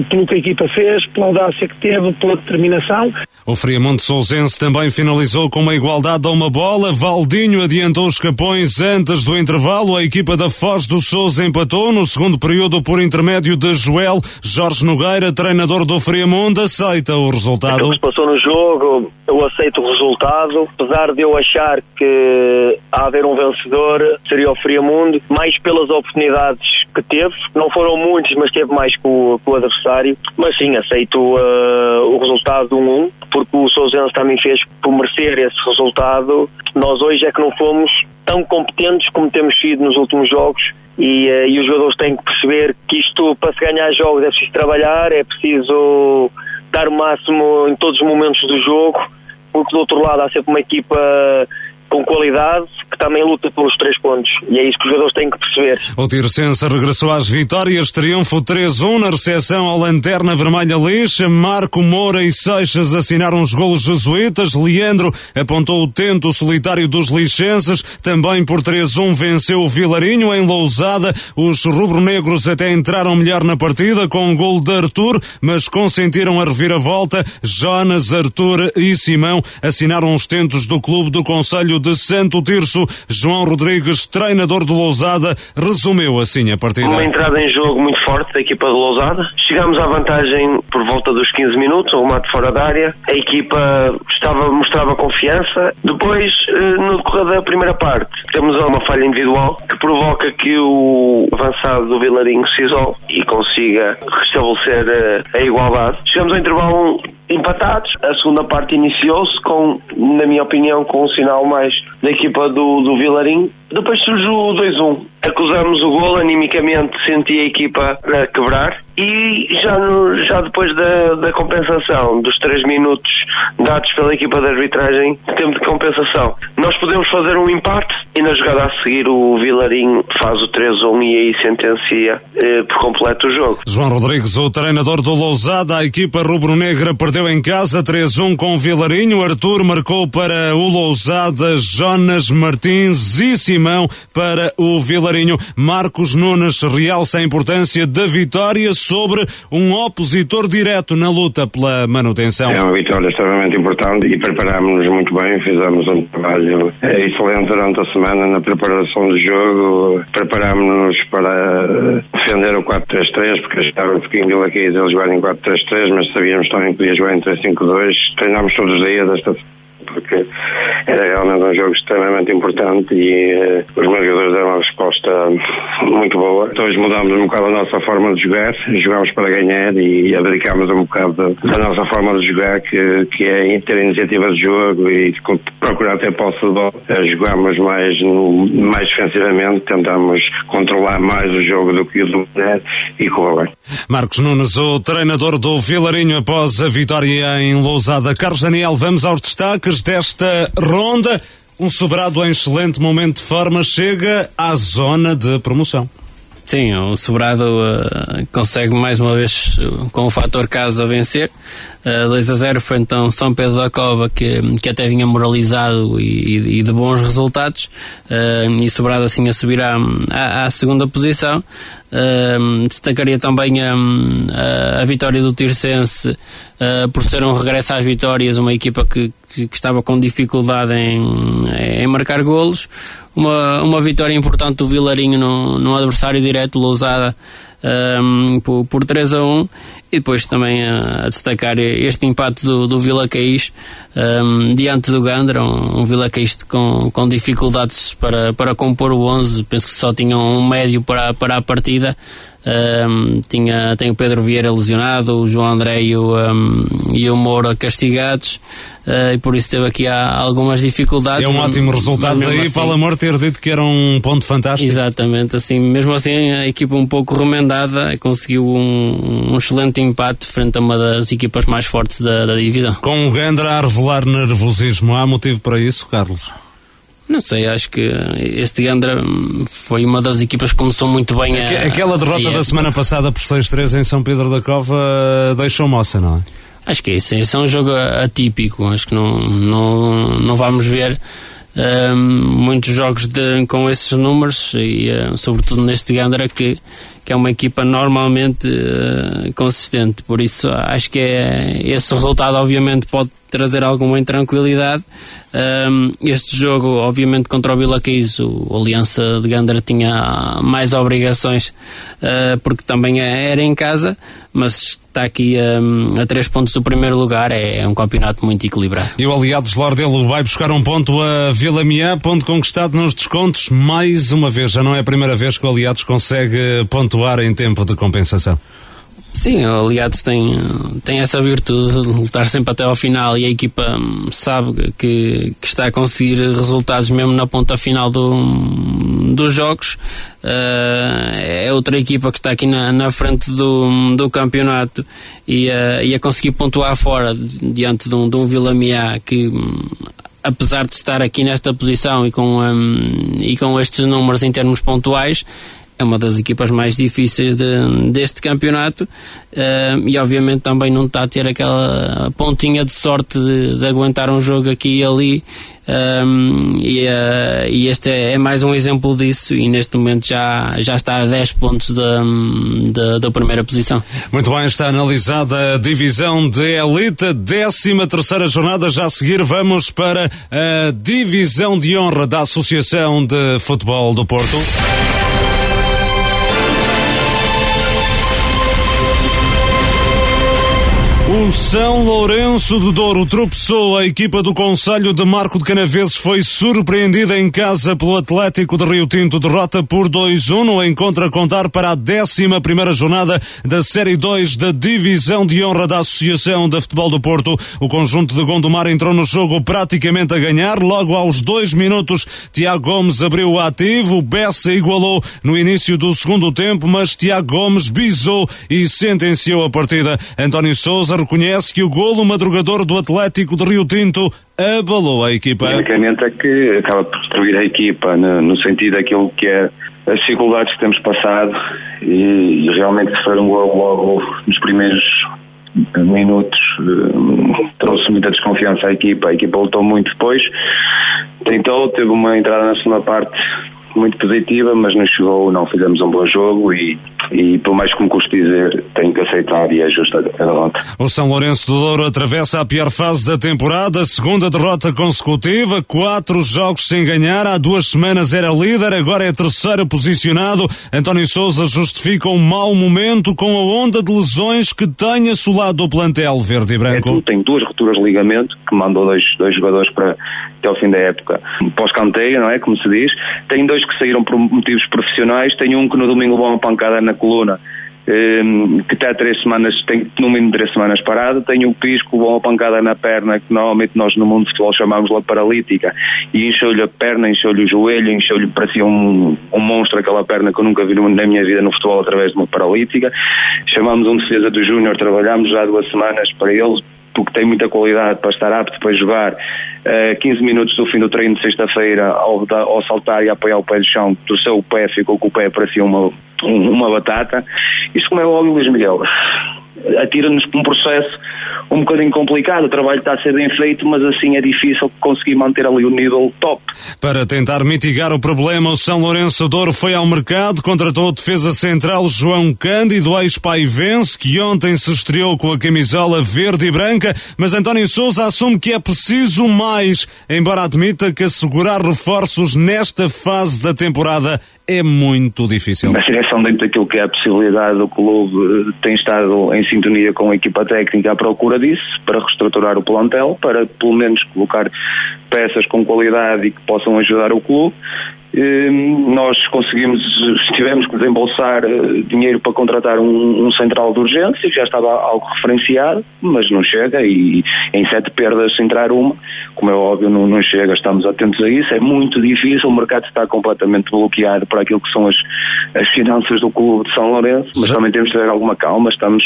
pelo que a equipa fez, pela audácia que teve, pela determinação. O Friamonte Sousense também finalizou com uma igualdade a uma bola. Valdinho adiantou os capões antes do intervalo. A equipa da Foz do Souza empatou no segundo período por intermédio de Joel Jorge Nogueira, treinador do Friamonte. Aceita o resultado. Aquilo que se passou no jogo, eu aceito o resultado, apesar de eu achar que a haver um vencedor seria o Friamundo, mais pelas oportunidades que teve, não foram muitos, mas teve mais com o adversário, mas sim, aceito uh, o resultado de 1-1, porque o Sousense também fez por merecer esse resultado. Nós hoje é que não fomos tão competentes como temos sido nos últimos jogos e, uh, e os jogadores têm que perceber que isto, para se ganhar jogos, é preciso trabalhar, é preciso dar o máximo em todos os momentos do jogo, porque do outro lado há sempre uma equipa com qualidade que também luta pelos três pontos. E é isso que os jogadores têm que perceber. O Tircense regressou às vitórias, triunfo 3-1 na recepção ao Lanterna Vermelha Lixa. Marco Moura e Seixas assinaram os golos jesuítas. Leandro apontou o tento solitário dos lixenses. Também por 3-1 venceu o Vilarinho em Lousada. Os rubro-negros até entraram melhor na partida com um gol de Arthur, mas consentiram a reviravolta. Jonas, Arthur e Simão assinaram os tentos do clube do Conselho de Santo Tirso. João Rodrigues, treinador de Lousada, resumiu assim a partida. Uma entrada em jogo muito forte da equipa de Lousada. Chegámos à vantagem por volta dos 15 minutos, um mate fora da área. A equipa estava, mostrava confiança. Depois, eh, no decorrer da primeira parte, temos uma falha individual que provoca que o avançado do Vilarinho se isole e consiga restabelecer eh, a igualdade. Chegamos ao intervalo empatados. A segunda parte iniciou-se com, na minha opinião, com um sinal mais da equipa do, do Vilarinho. Depois surgiu o 2-1. Acusamos o gol, animicamente senti a equipa a quebrar e já, no, já depois da, da compensação, dos 3 minutos dados pela equipa de arbitragem, tempo de compensação, nós podemos fazer um empate e na jogada a seguir o Vilarinho faz o 3-1 e aí sentencia eh, por completo o jogo. João Rodrigues, o treinador do Lousada, a equipa rubro-negra perdeu em casa 3-1 com Vilarinho. Arthur marcou para o Lousada, Jonas Martins e Simão para o Vilarinho. Marcos Nunes realça a importância da vitória sobre um opositor direto na luta pela manutenção. É uma vitória extremamente importante e preparámos-nos muito bem, fizemos um trabalho excelente durante a semana na preparação do jogo, preparámos-nos para defender o 4-3-3, porque estava um pouquinho aqui eles jogarem 4-3-3, mas sabíamos também que podia jogar em 3-5-2. Treinámos todos os dias esta porque era realmente um jogo extremamente importante e uh, os meus jogadores deram uma resposta muito boa. Hoje mudámos um bocado a nossa forma de jogar, jogámos para ganhar e abdicámos um bocado da, nossa forma de jogar, que, que é ter iniciativa de jogo e procurar ter posse de bola. Uh, jogámos mais, mais defensivamente, tentamos controlar mais o jogo do que o do e correu bem. Marcos Nunes, o treinador do Vilarinho após a vitória em Lousada. Carlos Daniel, vamos aos destaques desta ronda. Um sobrado em excelente momento de forma chega à zona de promoção. Sim, o Sobrado uh, consegue mais uma vez, uh, com o fator casa, vencer. Uh, 2 a 0 foi então São Pedro da Cova, que, que até vinha moralizado e, e de bons resultados, uh, e Sobrado assim a subir à, à, à segunda posição. Uh, destacaria também a, a, vitória do Tircense uh, por ser um regresso às vitórias, uma equipa que, que, que estava com dificuldade em, em marcar golos. Uma, uma vitória importante do Vilarinho no, no adversário direto, Lousada, um, por, por 3 a 1 e depois também a, a destacar este empate do, do Vila Caís um, diante do Gandra, um, um Vila Caís com, com dificuldades para, para compor o 11, penso que só tinham um médio para, para a partida um, tinha, tem o Pedro Vieira lesionado, o João André e o, um, e o Moura castigados uh, e por isso teve aqui algumas dificuldades. É um ótimo resultado daí, assim, Paulo Amor ter dito que era um ponto fantástico. Exatamente, assim, mesmo assim a equipa um pouco remendada conseguiu um, um excelente empate frente a uma das equipas mais fortes da, da divisão. Com o Gandra a revelar nervosismo, há motivo para isso, Carlos? Não sei, acho que este Gandra foi uma das equipas que começou muito bem a, Aquela derrota a... da semana passada por 6-3 em São Pedro da Cova deixou moça, não é? Acho que é isso. Esse é um jogo atípico. Acho que não, não, não vamos ver um, muitos jogos de, com esses números e uh, sobretudo neste Gandra que, que é uma equipa normalmente uh, consistente. Por isso acho que é, esse resultado obviamente pode trazer alguma intranquilidade. Um, este jogo, obviamente, contra o Vila Quis, o Aliança de Gandra tinha mais obrigações uh, porque também é, era em casa, mas está aqui um, a três pontos do primeiro lugar, é, é, um campeonato muito equilibrado. E o Aliados Lordelo vai buscar um ponto a Vila Miã, ponto conquistado nos descontos, mais uma vez, já não é a primeira vez que o Aliados consegue pontuar em tempo de compensação. Sim, Aliados tem, tem essa virtude de lutar sempre até ao final e a equipa hum, sabe que, que está a conseguir resultados mesmo na ponta final do, dos jogos. Uh, é outra equipa que está aqui na, na frente do, do campeonato e, uh, e a conseguir pontuar fora diante de um, de um Vila Miá que hum, apesar de estar aqui nesta posição e com, um, e com estes números em termos pontuais, é uma das equipas mais difíceis de, deste campeonato uh, e obviamente também não está a ter aquela pontinha de sorte de, de aguentar um jogo aqui e ali um, eh, e, uh, e, este é, é, mais um exemplo disso e neste momento já, já está a 10 pontos da, da, da primeira posição. Muito bem, está analisada a divisão de elite, 13 terceira jornada, já a seguir vamos para a divisão de honra da Associação de Futebol do Porto. São Lourenço de Douro tropeçou. A equipa do Conselho de Marco de Canaveses foi surpreendida em casa pelo Atlético de Rio Tinto. Derrota por 2-1 no encontro a contar para a 11 jornada da Série 2 da Divisão de Honra da Associação de Futebol do Porto. O conjunto de Gondomar entrou no jogo praticamente a ganhar. Logo aos dois minutos, Tiago Gomes abriu o ativo. Bessa igualou no início do segundo tempo, mas Tiago Gomes bisou e sentenciou a partida. António Souza reconhece que o golo madrugador do Atlético de Rio Tinto abalou a equipa. Basicamente é que acaba por destruir a equipa, no, no sentido daquilo que é as dificuldades que temos passado e, e realmente foi um golo logo nos primeiros minutos eh, trouxe muita desconfiança à equipa. A equipa lutou muito depois, tentou, teve uma entrada na segunda parte muito positiva, mas não chegou, não fizemos um bom jogo e, e por mais que me custe dizer, tenho que aceitar e é justa a derrota. O São Lourenço do Douro atravessa a pior fase da temporada, segunda derrota consecutiva, quatro jogos sem ganhar, há duas semanas era líder, agora é terceiro posicionado. António Souza justifica um mau momento com a onda de lesões que tem assolado o plantel verde e branco. É, tem duas rupturas de ligamento, que mandou dois, dois jogadores para até ao fim da época pós-canteio, não é? Como se diz. Tem dois que saíram por motivos profissionais, tem um que no domingo levou uma pancada na coluna um, que está três semanas, tem no mínimo três semanas parado, tem o pisco, uma pancada na perna, que normalmente nós no mundo de futebol chamamos la paralítica, e encheu-lhe a perna, encheu-lhe o joelho, encheu-lhe, parecia um, um monstro aquela perna que eu nunca vi na minha vida no futebol através de uma paralítica. Chamamos um defesa do Júnior, trabalhámos já duas semanas para eles, porque tem muita qualidade para estar apto para jogar. Uh, 15 minutos do fim do treino de sexta-feira, ao, ao, saltar e apoiar o pé do chão, torceu o pé, ficou com o pé, parecia uma, uma batata. Isso como é óbvio, Luís Miguel, atira-nos para um processo um bocadinho complicado. O trabalho está a ser bem feito, mas assim é difícil conseguir manter ali o nível top. Para tentar mitigar o problema, o São Lourenço Douro foi ao mercado, contratou o defesa central João Cândido, ex-paivense, que ontem se estreou com a camisola verde e branca, mas António Souza assume que é preciso mais, embora admita que assegurar reforços nesta fase da temporada é muito difícil. A seleção, dentro daquilo que é a possibilidade do clube, tem estado em sintonia com a equipa técnica à procura disso, para reestruturar o plantel, para pelo menos colocar peças com qualidade e que possam ajudar o clube nós conseguimos, tivemos que desembolsar eh, dinheiro para contratar um, um, central de urgência, já estava algo referenciado, mas não chega e em sete perdas entrar uma, como é óbvio, não, não chega, estamos atentos a isso, é muito difícil, o mercado está completamente bloqueado para aquilo que são as, as finanças do clube de São Lourenço, mas também temos de ter alguma calma, estamos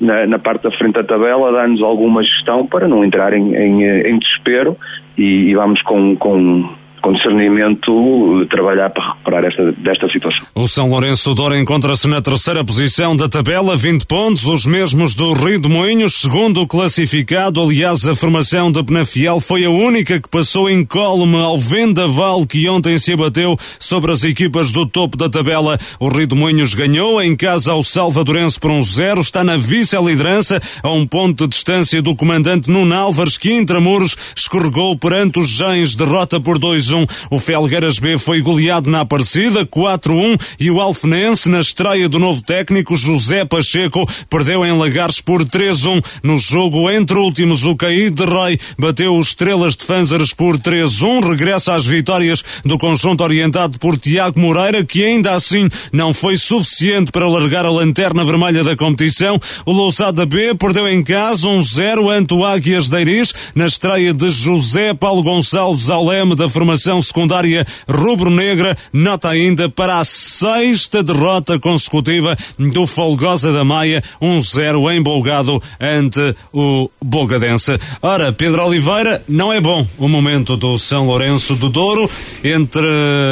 na, na parte da frente da tabela, dá-nos alguma gestão para não entrar em, em, em desespero e, e vamos com, com com discernimento, trabalhar para recuperar esta, desta situação. O São Lourenço Douro encontra-se na terceira posição da tabela, 20 pontos, os mesmos do Rio de Moinhos, segundo classificado. Aliás, a formação de Penafiel foi a única que passou incólume ao vendaval que ontem se abateu sobre as equipas do topo da tabela. O Rio de Moinhos ganhou em casa ao Salvadorense por um zero, está na vice-liderança a um ponto de distância do comandante Nuno Álvares, que intramuros escorregou perante os Gens, derrota por 2-1. O Felgueiras B foi goleado na Aparecida, 4-1, e o Alfenense, na estreia do novo técnico José Pacheco, perdeu em Lagares por 3-1. No jogo entre últimos, o Caído de Rei bateu os Estrelas de Fanzares por 3-1, regressa às vitórias do conjunto orientado por Tiago Moreira, que ainda assim não foi suficiente para largar a lanterna vermelha da competição. O Lousada B perdeu em casa 1-0 ante o Águias de Iris, na estreia de José Paulo Gonçalves ao leme da formação secundária rubro-negra, nota ainda para a sexta derrota consecutiva do Folgosa da Maia, 1-0 embolgado ante o Bogadense. Ora, Pedro Oliveira, não é bom o momento do São Lourenço do Douro. Entre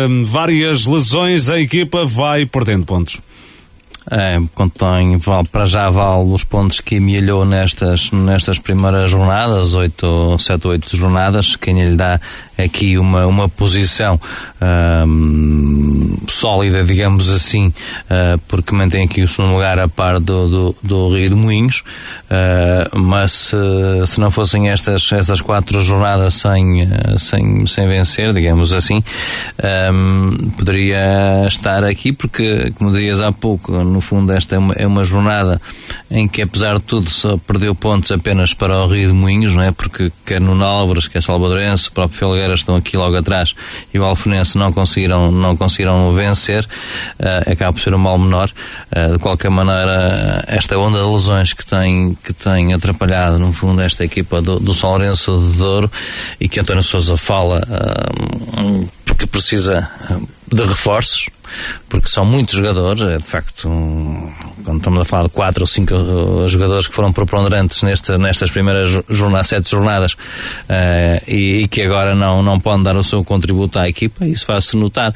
hum, várias lesões, a equipa vai perdendo pontos. É, contém, vale, para já vale os pontos que amelhou nestas, nestas primeiras jornadas, 8, 7 ou 8 jornadas, quem lhe dá aqui uma, uma posição um, sólida, digamos assim, uh, porque mantém aqui o segundo lugar a par do, do, do Rio de Moinhos, uh, mas se, se não fossem estas, estas quatro jornadas sem, sem, sem vencer, digamos assim, um, poderia estar aqui, porque, como dizias há pouco, no fundo esta é uma, é uma jornada em que, apesar de tudo, só perdeu pontos apenas para o Rio de Moinhos, não é? Porque quer no Nálvares, quer Salvadorense, o próprio Felgueiras estão aqui logo atrás e o Alfenense não conseguiram, não conseguiram vencer, uh, acaba por ser um mal menor. Uh, de qualquer maneira, esta onda de lesões que tem, que tem atrapalhado, no fundo, esta equipa do, do São Lourenço de Douro e que António Souza fala uh, porque precisa de reforços, porque são muitos jogadores, é de facto, um, quando estamos a falar de quatro ou cinco uh, jogadores que foram preponderantes neste, nestas primeiras jornadas, sete jornadas, uh, e, e, que agora não, não podem dar o seu contributo à equipa, isso faz-se notar.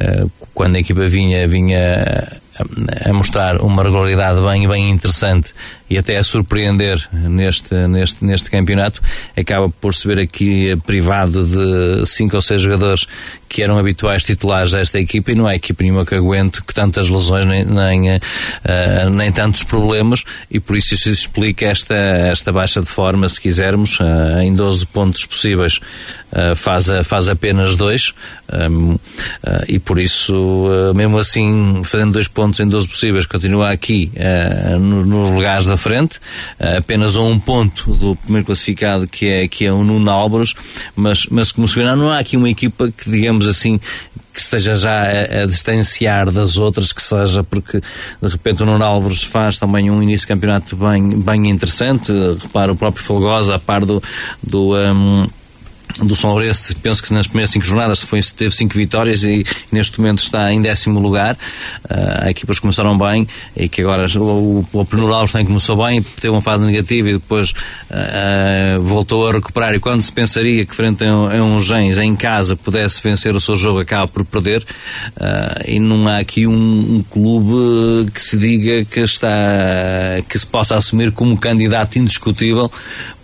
Uh, quando a equipa vinha, vinha a, mostrar uma regularidade bem, bem interessante e até a surpreender neste, neste, neste campeonato, acaba por se ver aqui privado de cinco ou seis jogadores que eram habituais titulares desta equipa e não há equipa nenhuma que aguente que tantas lesões nem, nem, uh, nem tantos problemas e por isso isso explica esta, esta baixa de forma, se quisermos, uh, em 12 pontos possíveis uh, faz, faz apenas dois um, e por isso, mesmo assim, fazendo dois pontos em 12 possíveis, continua aqui nos lugares da frente, eh, apenas a um ponto do primeiro classificado que é, que é o Nuno Álvares, mas, mas como se não há aqui uma equipa que, digamos assim, que esteja já a, a, distanciar das outras, que seja porque de repente o Nuno Álvares faz também um início de campeonato bem, bem interessante, repara o próprio Folgosa a par do, do um, do São Lourenço, penso que nas primeiras cinco jornadas foi, teve cinco vitórias e, neste momento está em décimo lugar. Uh, as equipas começaram bem e que agora o, o, o Penur também começou bem, teve uma fase negativa e depois uh, voltou a recuperar. E quando se pensaria que frente a um, a um Gens em casa pudesse vencer o seu jogo, acaba por perder. Uh, e não há aqui um, um, clube que se diga que está que se possa assumir como candidato indiscutível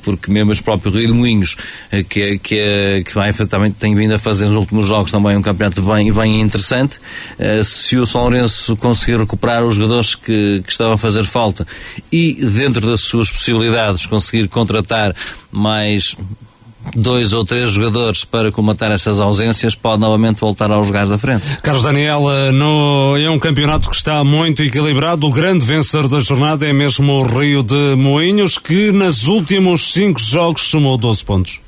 porque mesmo os próprios Rio de Moinhos, eh, que, é, que, é, que vai, também tem vindo a fazer nos últimos jogos também um campeonato bem, bem interessante, eh, se o São Lourenço conseguir recuperar os jogadores que, que estavam a fazer falta e, dentro das suas possibilidades, conseguir contratar mais dois ou três jogadores para comatar estas ausências, pode novamente voltar aos lugares da frente. Carlos Daniel, eh, no, é um campeonato que está muito equilibrado. O grande vencedor da jornada é mesmo o Rio de Moinhos, que nos últimos cinco jogos somou 12 pontos.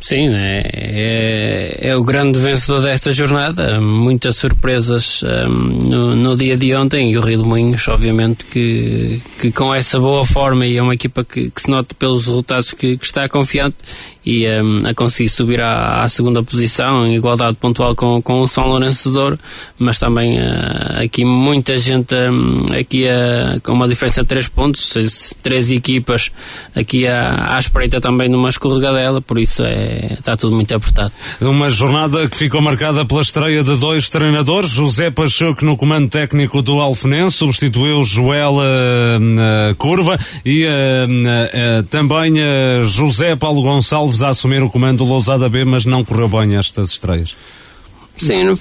Sim, é, é, é, o grande vencedor desta jornada. Muitas surpresas um, no, no, dia de ontem e o Rio de Moinhos, obviamente, que, que com essa boa forma e é uma equipa que, que se nota pelos resultados que, que está confiante e um, a conseguir subir à, à, segunda posição em igualdade pontual com, com o São Lourenço de Douro, mas também uh, aqui muita gente um, aqui uh, com uma diferença de 3 pontos, seja, três equipas aqui à, à espreita também numa escorregadela, por isso é está tudo muito apertado. Uma jornada que ficou marcada pela estreia de dois treinadores, José Pacheco no comando técnico do Alfenense, substituiu Joel uh, Curva e também José Paulo Gonçalves a assumir o comando do Lousada B, mas não correu bem estas estreias. Sim,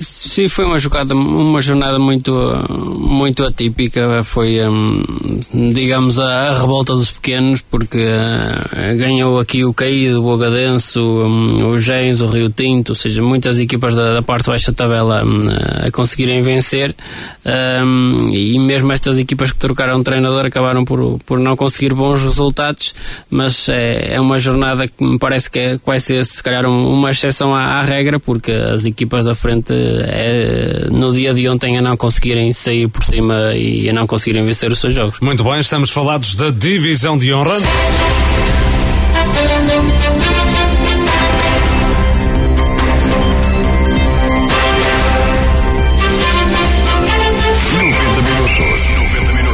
Sim, foi uma jogada, uma jornada muito, muito atípica. Foi, um, digamos, a, a, revolta dos pequenos, porque uh, ganhou aqui o Caído, o Bogadense, o, um, o Gens, o Rio Tinto, ou seja, muitas equipas da, da parte baixa da tabela um, a conseguirem vencer. Hum, e mesmo estas equipas que trocaram treinador acabaram por, por não conseguir bons resultados. Mas é, é uma jornada que me parece que, é, que vai ser, se calhar, uma exceção à, à regra, porque as equipas da frente é, no dia de ontem a não conseguirem sair por cima e a não conseguirem vencer os seus jogos. Muito bem, estamos falados da divisão de honra.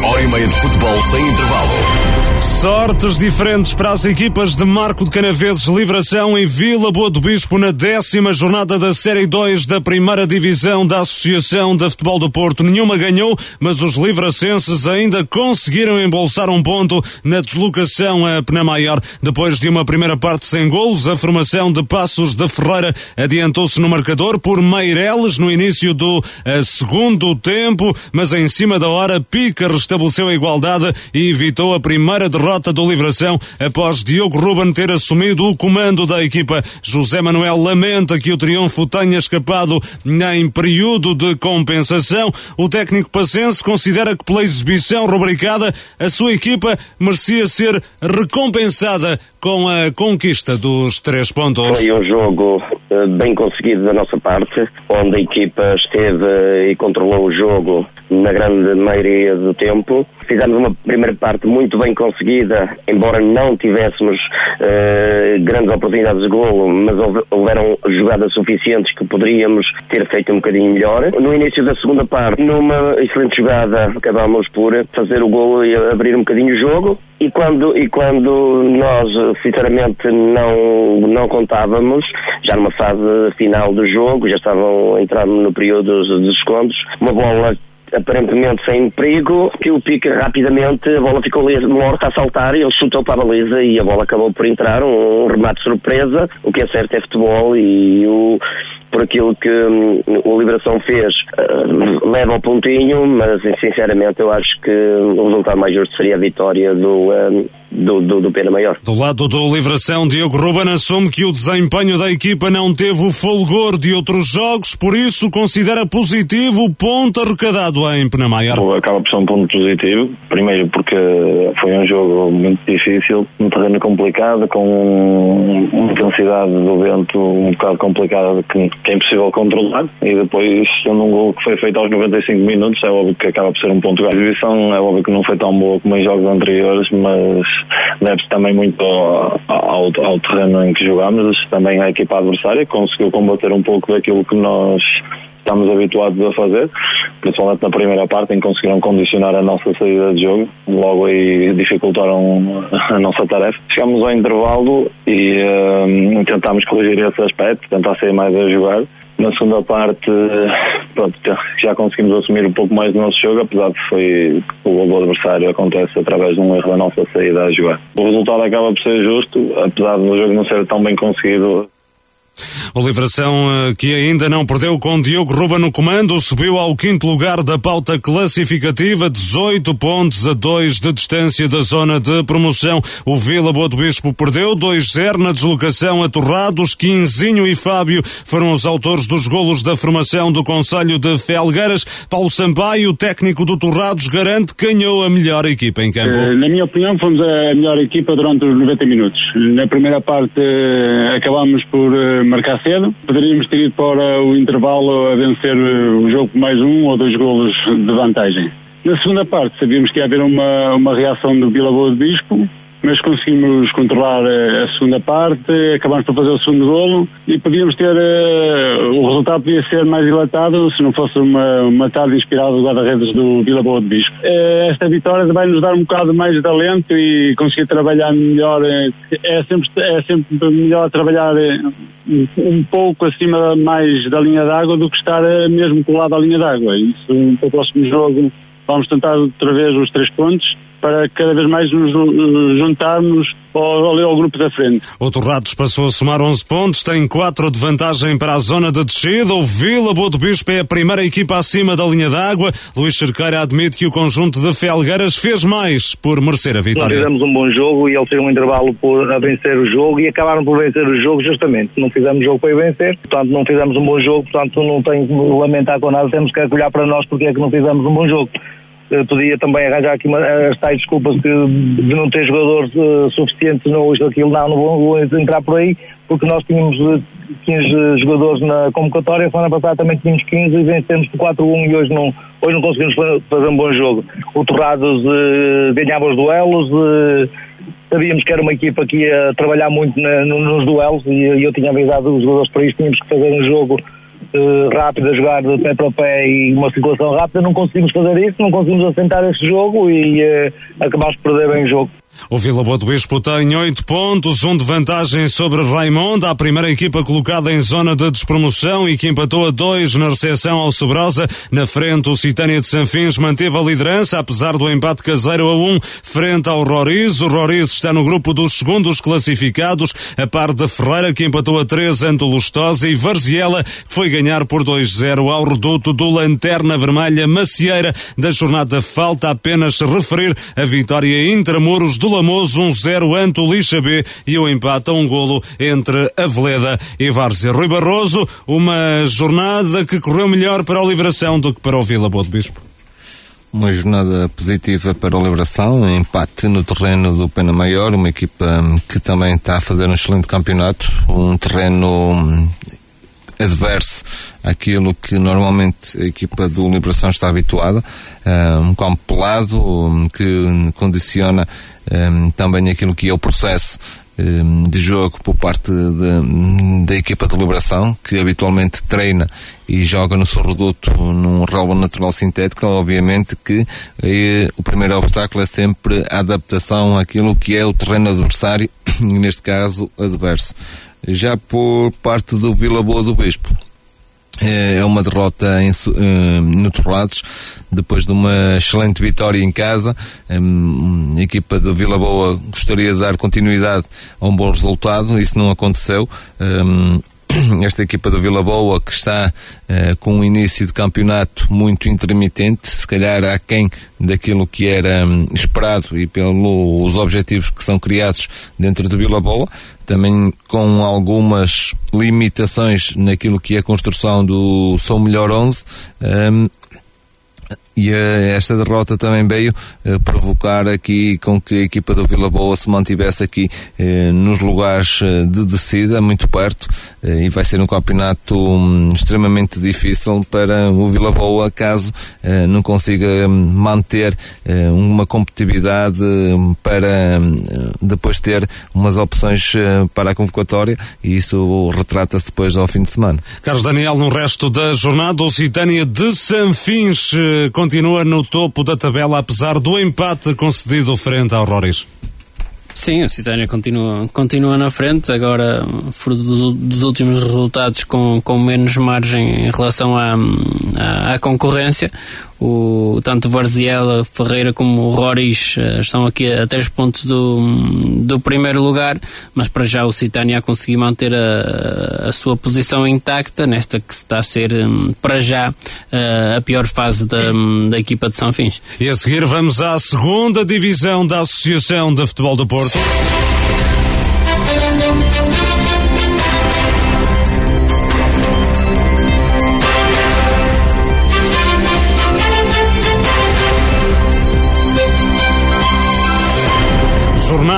Hora e meia de futebol sem intervalo. Sortes diferentes para as equipas de Marco de Canaveses, Livração e Vila Boa do Bispo na décima jornada da Série 2 da primeira divisão da Associação de Futebol do Porto. Nenhuma ganhou, mas os livracenses ainda conseguiram embolsar um ponto na deslocação a Penamaior. Depois de uma primeira parte sem golos, a formação de Passos de Ferreira adiantou-se no marcador por Meireles no início do eh, segundo tempo, mas em cima da hora Pica restabeleceu a igualdade e evitou a primeira derrota do Livração após Diogo Ruben ter assumido o comando da equipa. José Manuel lamenta que o triunfo tenha escapado em período de compensação. O técnico pacense considera que pela exibição rubricada a sua equipa merecia ser recompensada com a conquista dos três pontos. Foi um jogo uh, bem conseguido da nossa parte, onde a equipa esteve e controlou o jogo na grande maioria do tempo. Fizemos uma primeira parte muito bem conseguida, embora não tivéssemos uh, grandes oportunidades de golo, mas houveram jogadas suficientes que poderíamos ter feito um bocadinho melhor. No início da segunda parte, numa excelente jogada, acabámos por fazer o golo e abrir um bocadinho o jogo. E quando, e quando nós, sinceramente, não, não contávamos, já numa fase final do jogo, já estavam entrando no período dos descontos, uma bola aparentemente sem perigo, que o pica rapidamente, a bola ficou morta a saltar e ele chutou para a baliza e a bola acabou por entrar, um, um remate surpresa, o que é certo é futebol e o, por aquilo que um, o Liberação fez, uh, leva ao pontinho, mas sinceramente eu acho que o resultado mais justo seria a vitória do, um, do, do, do, Pena Maior. Do lado do Livração, Diogo Ruben assume que o desempenho da equipa não teve o folgor de outros jogos, por isso considera positivo o ponto arrecadado em Pena Maior. Acaba por ser um ponto positivo, primeiro porque foi um jogo muito difícil, um terreno complicado, com uma intensidade do vento um bocado complicada que, que é impossível controlar, e depois, sendo um gol que foi feito aos 95 minutos, é óbvio que acaba por ser um ponto. A divisão é óbvio que não foi tão boa como em jogos anteriores, mas deve-se também muito ao, ao, ao, terreno em que jogamos, também a equipa adversária conseguiu combater um pouco daquilo que nós estamos habituados a fazer, principalmente na primeira parte, em que conseguiram condicionar a nossa saída de jogo, logo aí dificultaram a nossa tarefa. Chegamos ao intervalo e um, tentámos corrigir esse aspecto, tentar sair mais a jogar na segunda parte, pronto, já conseguimos assumir um pouco mais do nosso jogo, apesar de foi o gol do adversário acontece através de um erro da nossa saída a jogar. O resultado acaba por ser justo, apesar do jogo não ser tão bem conseguido. O Livração, eh, que ainda não perdeu com Diogo Ruba no comando, subiu ao quinto lugar da pauta classificativa, 18 pontos a 2 de distância da zona de promoção. O Vila Boa do Bispo perdeu 2-0 na deslocação a Torrados. Quinzinho e Fábio foram os autores dos golos da formação do Conselho de Felgueiras. Paulo Sampaio, técnico do Torrados, garante que ganhou a melhor equipa em campo. Na minha opinião, fomos a melhor equipa durante os 90 minutos. Na primeira parte, eh, acabámos por eh, marcar cedo. Poderíamos ter ido para o intervalo a vencer o jogo por mais um ou dois golos de vantagem. Na segunda parte, sabíamos que ia haver uma, uma reação do Vila Boa de Bispo mas conseguimos controlar a segunda parte, acabamos por fazer o segundo golo e podíamos ter, o resultado podia ser mais dilatado se não fosse uma, uma tarde inspirada do guarda-redes do Vila Boa de Bispo. Esta vitória vai nos dar um bocado mais de talento e conseguir trabalhar melhor, é sempre, é sempre melhor trabalhar um pouco acima mais da linha d'água do que estar mesmo colado à linha d'água. Isso, para o próximo jogo, vamos tentar outra vez os três pontos para cada vez mais nos juntarmos ao, ao grupo da frente. O Torrados passou a somar 11 pontos, tem 4 de vantagem para a zona de descida. O Vila Boa do Bispo é a primeira equipa acima da linha d'água. Luís Cerqueira admite que o conjunto de Felgueiras fez mais por merecer a vitória. Nós fizemos um bom jogo e eles têm um intervalo por a vencer o jogo e acabaram por vencer o jogo justamente. Não fizemos jogo para vencer, portanto não fizemos um bom jogo, portanto não tenho que lamentar com nada, temos que olhar para nós porque é que não fizemos um bom jogo podia também arranjar aqui uma, as tais desculpas de não ter jogadores uh, suficientes no isto aquilo, não, não vou, entrar por aí, porque nós tínhamos uh, eh, 15 jogadores na convocatória, a semana passada também tínhamos 15 e vencemos por 4-1 e hoje não, hoje não conseguimos fazer um bom jogo. O Torrados uh, ganhava os duelos, sabíamos que era uma equipa que ia trabalhar muito na, nos duelos e, e eu tinha avisado os jogadores para isso, tínhamos que fazer um jogo uh, rápida, jogar de pé para pé e uma circulação rápida, não conseguimos fazer isso, não conseguimos assentar esse jogo e uh, acabámos de perder bem o jogo. O Vila Boa do Bispo tem 8 pontos, um de vantagem sobre Raimonda, a primeira equipa colocada em zona de despromoção e que empatou a 2 na recepção ao Sobrosa. Na frente, o Citânia de Sanfins manteve a liderança, apesar do empate caseiro a 1 um, frente ao Roriz. O Roriz está no grupo dos segundos classificados, a par da Ferreira, que empatou a 3 ante o Lustosa, e Varziela, que foi ganhar por 2-0 ao reduto do Lanterna Vermelha Macieira. Da jornada falta apenas referir a vitória intramuros do Lamoso 1-0 ante o Lixa B e o empate a um golo entre a Veleda e Várzea. Rui Barroso, uma jornada que correu melhor para a Liberação do que para o Vila Boa de Bispo. Uma jornada positiva para a Liberação, empate no terreno do Pena Maior, uma equipa que também está a fazer um excelente campeonato, um terreno adverso àquilo que normalmente a equipa do Liberação está habituada, um campo pelado que condiciona um, também aquilo que é o processo de jogo por parte da equipa de Liberação, que habitualmente treina e joga no seu reduto num relva natural sintético, obviamente que eh, o primeiro obstáculo é sempre a adaptação àquilo que é o terreno adversário, neste caso adverso. Já por parte do Vila Boa do Bispo, eh, é uma derrota em, uh, no Torrados, depois de uma excelente vitória em casa. A equipa de Vila Boa gostaria de dar continuidade a um bom resultado, isso não aconteceu. Esta equipa do Vila Boa que está uh, com um início de campeonato muito intermitente, se calhar aquém daquilo que era um, esperado e pelos objetivos que são criados dentro do Vila Boa, também com algumas limitações naquilo que é a construção do São Melhor 11. Um, e uh, esta derrota também veio uh, provocar aqui com que a equipa do Vila Boa se mantivesse aqui uh, nos lugares de descida, muito perto, e vai ser um campeonato um, extremamente difícil para o Vila Boa caso não consiga manter uma competitividade para depois ter umas opções para a convocatória e isso retrata-se depois ao fim de semana. Carlos Daniel, no resto da jornada, o Citânia de Sanfins continua no topo da tabela, apesar do empate concedido frente ao Roriz. Sim, o Citânia continua, continua na frente, agora fruto do, dos últimos resultados com, com menos margem em relação à, à, à concorrência o, tanto Varziela, Ferreira como o Roriz uh, estão aqui a 3 pontos do, do primeiro lugar, mas para já o Citânia a conseguir manter a, a sua posição intacta nesta que está a ser um, para já uh, a pior fase da, um, da equipa de São Fins. E a seguir vamos à segunda divisão da Associação de Futebol do Porto.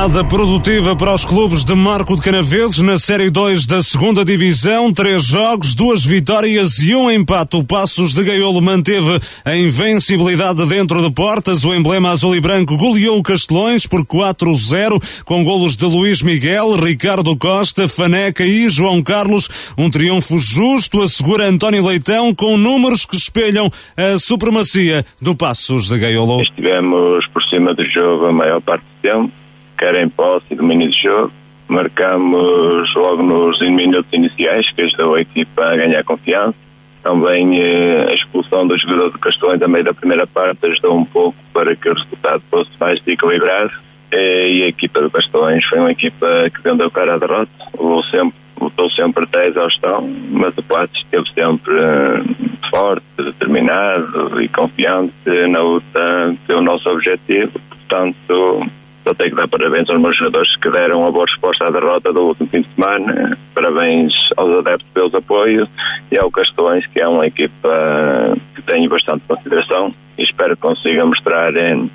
Jornada produtiva para os clubes de Marco de Canaveses na Série 2 da segunda Divisão. Três jogos, duas vitórias e um empate. O Passos de Gaiolo manteve a invencibilidade dentro de portas. O emblema azul e branco goleou o Castelões por 4-0 com golos de Luís Miguel, Ricardo Costa, Faneca e João Carlos. Um triunfo justo assegura António Leitão com números que espelham a supremacia do Passos de Gaiolo. Estivemos por cima do jogo a maior parte do tempo quer em posse domínio de jogo. Marcamos logo nos minutos iniciais, que ajudou a equipa a ganhar confiança. Também eh, a expulsão do jogador do Castelões a meio da primeira parte ajudou um pouco para que o resultado fosse mais equilibrado. E a equipa do Castelões foi uma equipa que vendeu cara à derrota, lutou sempre, lutou sempre até a exaustão, mas o Patos esteve sempre eh, forte, determinado e confiante na luta pelo nosso objetivo. Portanto, só tenho que dar parabéns aos meus jogadores que deram uma boa resposta à derrota do último fim de semana. Parabéns aos adeptos pelos apoios e ao Castelões, que é uma equipa que tenho bastante consideração e espero que consiga mostrar em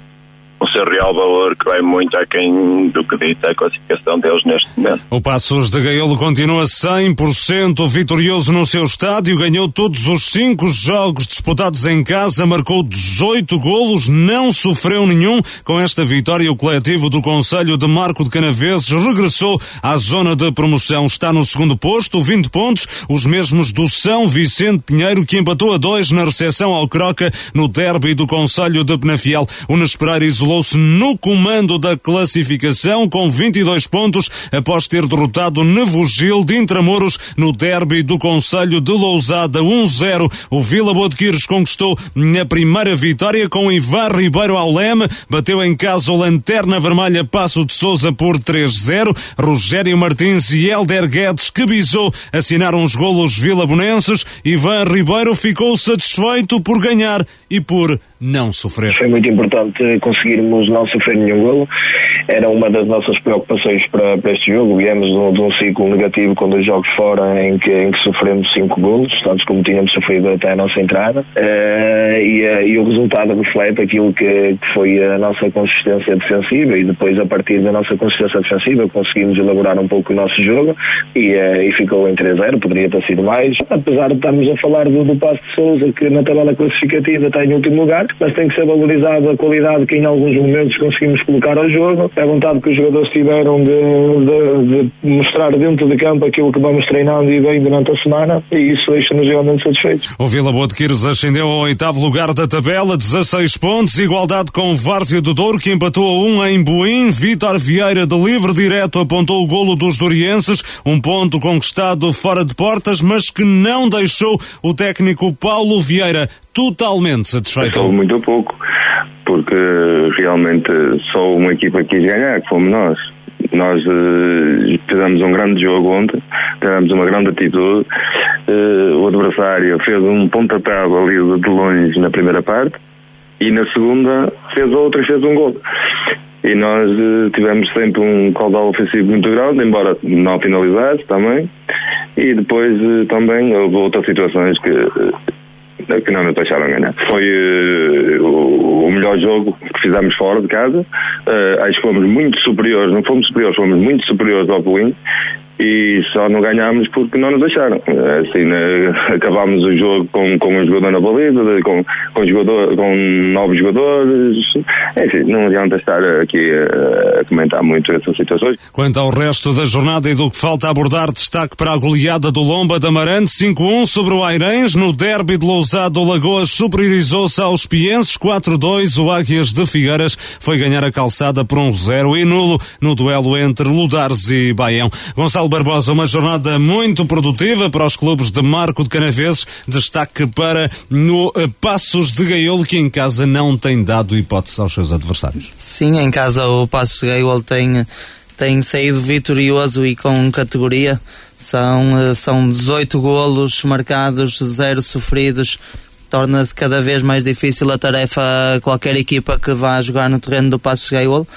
o seu real valor que vai muito aquém do que dita a classificação deles neste momento. O Passos de Gaiolo continua 100% vitorioso no seu estádio, ganhou todos os cinco jogos disputados em casa, marcou 18 golos, não sofreu nenhum. Com esta vitória, o coletivo do Conselho de Marco de Canaveses regressou à zona de promoção. Está no segundo posto, 20 pontos, os mesmos do São Vicente Pinheiro, que empatou a dois na recepção ao Croca no derby do Conselho de Penafiel. O Nesperar isolou-se no comando da classificação com 22 pontos após ter derrotado Nevogil de Intramuros no derby do Conselho de Lousada 1-0. O Vila Botequires conquistou a primeira vitória com Ivar Ribeiro ao leme, bateu em casa o Lanterna Vermelha Passo de Souza por 3-0. Rogério Martins e Helder Guedes que bisou assinaram os golos vilabonenses. Ivan Ribeiro ficou satisfeito por ganhar e por não sofrer. Foi muito importante conseguirmos não sofrer nenhum golo. Era uma das nossas preocupações para, para este jogo. Viemos de um, de um, ciclo negativo com dois jogos fora em que, em que sofremos cinco golos, tantos como tínhamos sofrido até a nossa entrada. Uh, e, uh, e, o resultado reflete aquilo que, que, foi a nossa consistência defensiva e depois a partir da nossa consistência defensiva conseguimos elaborar um pouco o nosso jogo e, uh, e ficou em 3-0, poderia ter sido mais. Apesar de estarmos a falar do, do Passo de Souza que na tabela classificativa está em último lugar, mas tem que ser valorizado a qualidade que em alguns momentos conseguimos colocar ao jogo, a vontade que os jogadores tiveram de, de, de mostrar dentro de campo aquilo que vamos treinando e bem durante a semana e isso deixa-nos realmente satisfeitos. O Vila Boa de Quires ascendeu ao oitavo lugar da tabela, 16 pontos, igualdade com Várzea do Douro que empatou a um em Boim, Vítor Vieira de livre direto apontou o golo dos dorienses, um ponto conquistado fora de portas, mas que não deixou o técnico Paulo Vieira totalmente satisfeito. Estou muito pouco, porque realmente só uma equipa quis ganhar, que fomos nós. Nós uh, um grande jogo ontem, tivemos uma grande atitude. Uh, o adversário fez um pontapé ali de longe na primeira parte e na segunda fez outra e fez um gol. E nós uh, tivemos sempre um caudal ofensivo muito grande, embora não finalizasse também. E depois também houve outras situações que que não nos deixaram ganhar. Foi uh, o, melhor jogo que fizemos fora de casa. Uh, acho que fomos muito superiores, não fomos superiores, fomos muito superiores ao Pelim e só não ganhámos porque não nos deixaram. Assim, né, acabámos o jogo com, com um jogador na baliza, com, com, jogador, com novos jogadores. Enfim, não adianta estar aqui a, a comentar muito essas situações. Quanto ao resto da jornada e do que falta abordar, destaque para a goleada do Lomba da Amarante, 5-1 sobre o Airens. No derby de Lousado, o Lagoas superiorizou-se aos Pienses, 4-2. O Águias de Figueiras foi ganhar a calçada por um 0 e nulo no duelo entre Ludares e Baião. Gonçalo Barbosa, uma jornada muito produtiva para os clubes de Marco de Canaveses. Destaque para no Passos de Gaiolo, que em casa não tem dado hipótese aos seus adversários. Sim, em casa o Passos de Gaiolo tem, tem saído vitorioso e com categoria. São, são 18 golos marcados, zero sofridos. Torna-se cada vez mais difícil a tarefa a qualquer equipa que vá jogar no terreno do Passos de Gaiolo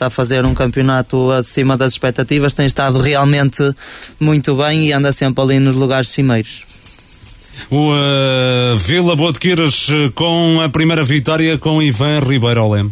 está a fazer um campeonato acima das expectativas, tem estado realmente muito bem e anda sempre ali nos lugares cimeiros. O uh, Vila Botequeiras com a primeira vitória com Ivan Ribeiro Olem.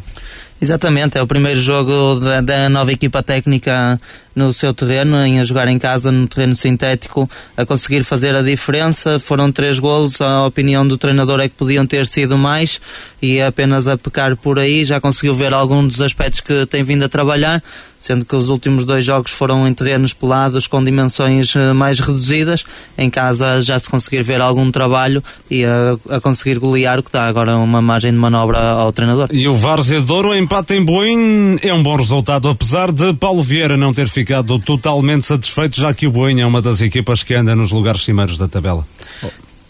Exatamente, é o primeiro jogo da, da, nova equipa técnica no seu terreno, em a jogar em casa no terreno sintético, a conseguir fazer a diferença. Foram três golos, a opinião do treinador é que podiam ter sido mais e apenas a pecar por aí. Já conseguiu ver algum dos aspectos que tem vindo a trabalhar, sendo que os últimos dois jogos foram em terrenos pelados com dimensões eh, mais reduzidas. Em casa já se conseguir ver algum trabalho e a, a conseguir golear, o que dá agora uma margem de manobra ao treinador. E o Várzea Douro empate em Boim é um bom resultado, apesar de Paulo Vieira não ter ficado totalmente satisfeito, já que o Boim é uma das equipas que anda nos lugares cimeiros da tabela.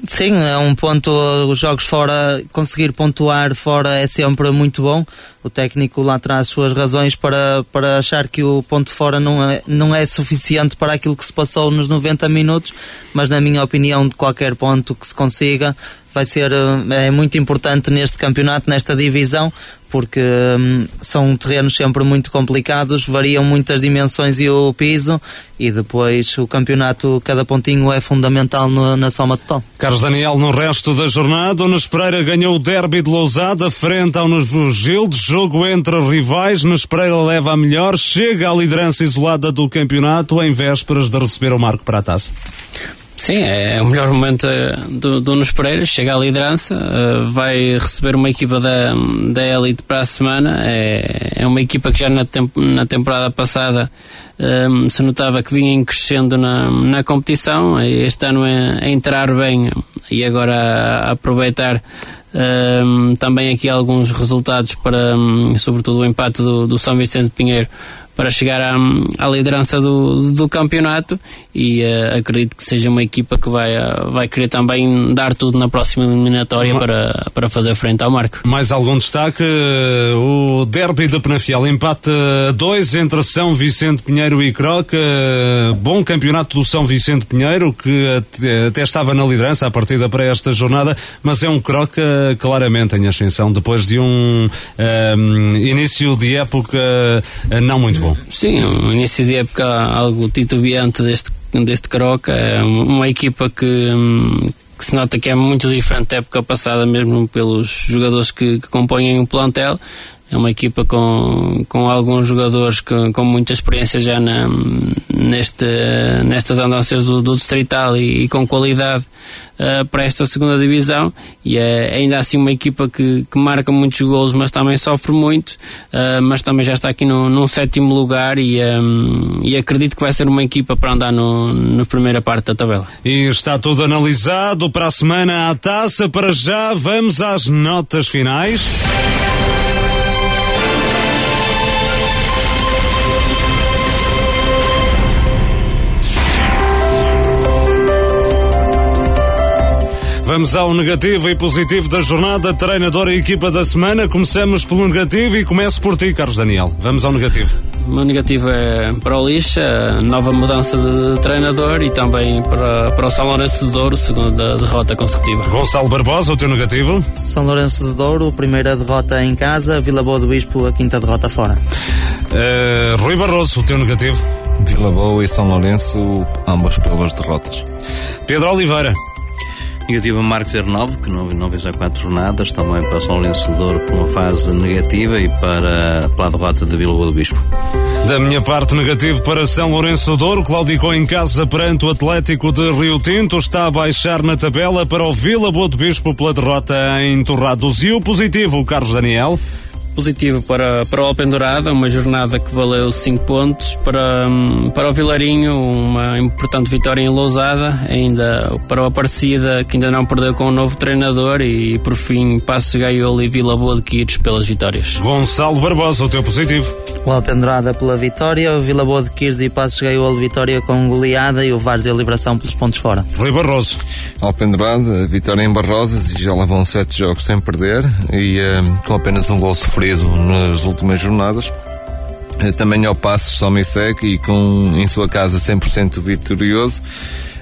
Sim, é um ponto, os jogos fora, conseguir pontuar fora é sempre muito bom. O técnico lá traz suas razões para, para achar que o ponto fora não é, não é suficiente para aquilo que se passou nos 90 minutos, mas na minha opinião, de qualquer ponto que se consiga, vai ser eh, é muito importante neste campeonato, nesta divisão, porque hum, são terrenos sempre muito complicados, variam muitas dimensões e o piso, e depois o campeonato, cada pontinho é fundamental no, na soma total. Carlos Daniel, no resto da jornada, o Nunes Pereira ganhou o derby de Lousada, frente ao Novo Gilde, jogo entre rivais, Nunes Pereira leva a melhor, chega à liderança isolada do campeonato, em vésperas de receber o marco para a taça. Sim, é o melhor momento eh, do, do Nunes Pereira, chega à liderança, uh, vai receber uma equipa da, da Elite para a semana, é, é uma equipa que já na, temp na temporada passada um, eh, se notava que vinha crescendo na, na competição, este ano é, é entrar bem e agora a, a aproveitar um, também aqui alguns resultados para, um, sobretudo o empate do, do São Vicente Pinheiro para chegar à, à liderança do, do campeonato e uh, acredito que seja uma equipa que vai, uh, vai querer também dar tudo na próxima eliminatória para, para fazer frente ao Marco. Mais algum destaque? O derby de Penafiel, empate 2 entre São Vicente Pinheiro e Croca. Bom campeonato do São Vicente Pinheiro, que até, estava na liderança a partida para esta jornada, mas é um Croca claramente em ascensão, depois de um, um início de época não muito bom bom. Sim, um início de época algo titubeante deste, deste Croca. É uma equipa que, que se nota que é muito diferente da época passada, mesmo pelos jogadores que, que compõem o plantel. É uma equipa com, com alguns jogadores que, com muita experiência já na, neste, nestas andanças do, do Distrital e, e, com qualidade uh, para esta segunda divisão. E é ainda assim uma equipa que, que marca muitos golos, mas também sofre muito. Uh, mas também já está aqui no, num sétimo lugar e, um, e acredito que vai ser uma equipa para andar no, na primeira parte da tabela. E está tudo analisado para a semana à taça. Para já, vamos às notas finais. Vamos ao negativo e positivo da jornada, treinador e equipa da semana. Começamos pelo negativo e começo por ti, Carlos Daniel. Vamos ao negativo. O meu negativo é para o Lixa, nova mudança de treinador e também para, para o São Lourenço de Douro, segunda derrota consecutiva. Gonçalo Barbosa, o teu negativo? São Lourenço de Douro, primeira derrota em casa, Vila Boa do Bispo, a quinta derrota fora. Uh, Rui Barroso, o teu negativo? Vila Boa e São Lourenço, ambas pelas derrotas. Pedro Oliveira. Negativa Marcos 09, que não, não fez já quatro jornadas, também para São Lourenço Douro por uma fase negativa e para, para a derrota de Vila Boa do Bispo. Da minha parte, negativo para São Lourenço Douro, claudicou em casa perante o Atlético de Rio Tinto, está a baixar na tabela para o Vila Boa do Bispo pela derrota em Torrados. E o positivo, Carlos Daniel? Positivo para, para o Alpendurada, uma jornada que valeu 5 pontos. Para, para o Vilarinho, uma importante vitória em Lousada. Ainda para o Aparecida, que ainda não perdeu com o um novo treinador. E por fim, Passos Gaiolo e Vila Boa de Quires pelas vitórias. Gonçalo Barbosa, o teu positivo. O Alpendurada pela vitória, o Vila Boa de Quires e Passos Gaiolo vitória com goleada e o Várzea Liberação pelos pontos fora. Rui Barroso. Alpendurada, vitória em Barrosas e já lá vão 7 jogos sem perder e um, com apenas um gol sofrido nas últimas jornadas. Eh, também ao Passos São Missec e com em sua casa 100% vitorioso.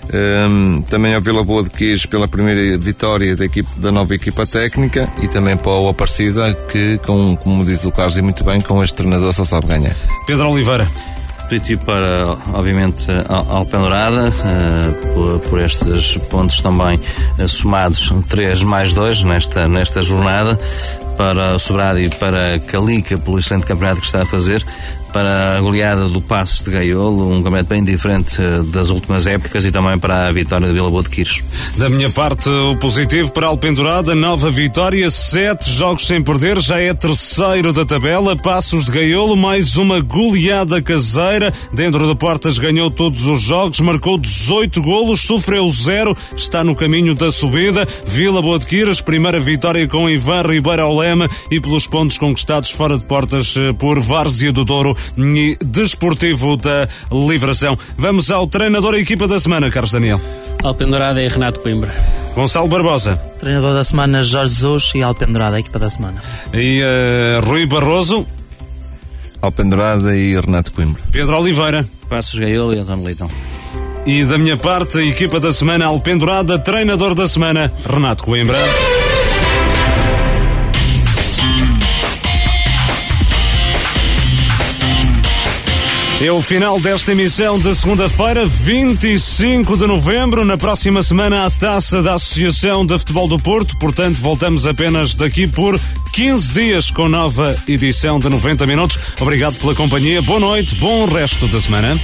Um, ehm, também ao Vila Boa de Queijo pela primeira vitória da, equipe, da nova equipa técnica e também para o Aparecida que, com, como diz o Carlos e muito bem, com este treinador só sabe ganhar. Pedro Oliveira positivo para, obviamente, a Alpendurada, uh, por, por, estes pontos também uh, somados 3 mais 2 nesta, nesta jornada. Para Sobrado e para Calica pelo excelente campeonato que está a fazer para a goleada do Passos de Gaiolo, um campeonato bem diferente eh, das últimas épocas e também para a vitória de Vila Boa de Quires. Da minha parte, o positivo para Alpendurada, nova vitória, sete jogos sem perder, já é terceiro da tabela, Passos de Gaiolo, mais uma goleada caseira, dentro de portas ganhou todos os jogos, marcou 18 golos, sofreu zero, está no caminho da subida, Vila Boa de Quires, primeira vitória com Ivan Ribeiro ao lema e pelos pontos conquistados fora de portas eh, por Várzea do Douro e Desportivo da Livração. Vamos ao treinador e equipa da semana, Carlos Daniel. Alpendurada e Renato Coimbra. Gonçalo Barbosa. Treinador da semana, Jorge Jesus e Alpendurada, a equipa da semana. E uh, Rui Barroso. Alpendurada e Renato Coimbra. Pedro Oliveira. Passos Gaiolo e António Leitão. E da minha parte, a equipa da semana Alpendurada, treinador da semana, Renato Coimbra. É o final desta emissão de segunda-feira, 25 de novembro. Na próxima semana, a taça da Associação de Futebol do Porto. Portanto, voltamos apenas daqui por 15 dias com nova edição de 90 minutos. Obrigado pela companhia. Boa noite, bom resto da semana.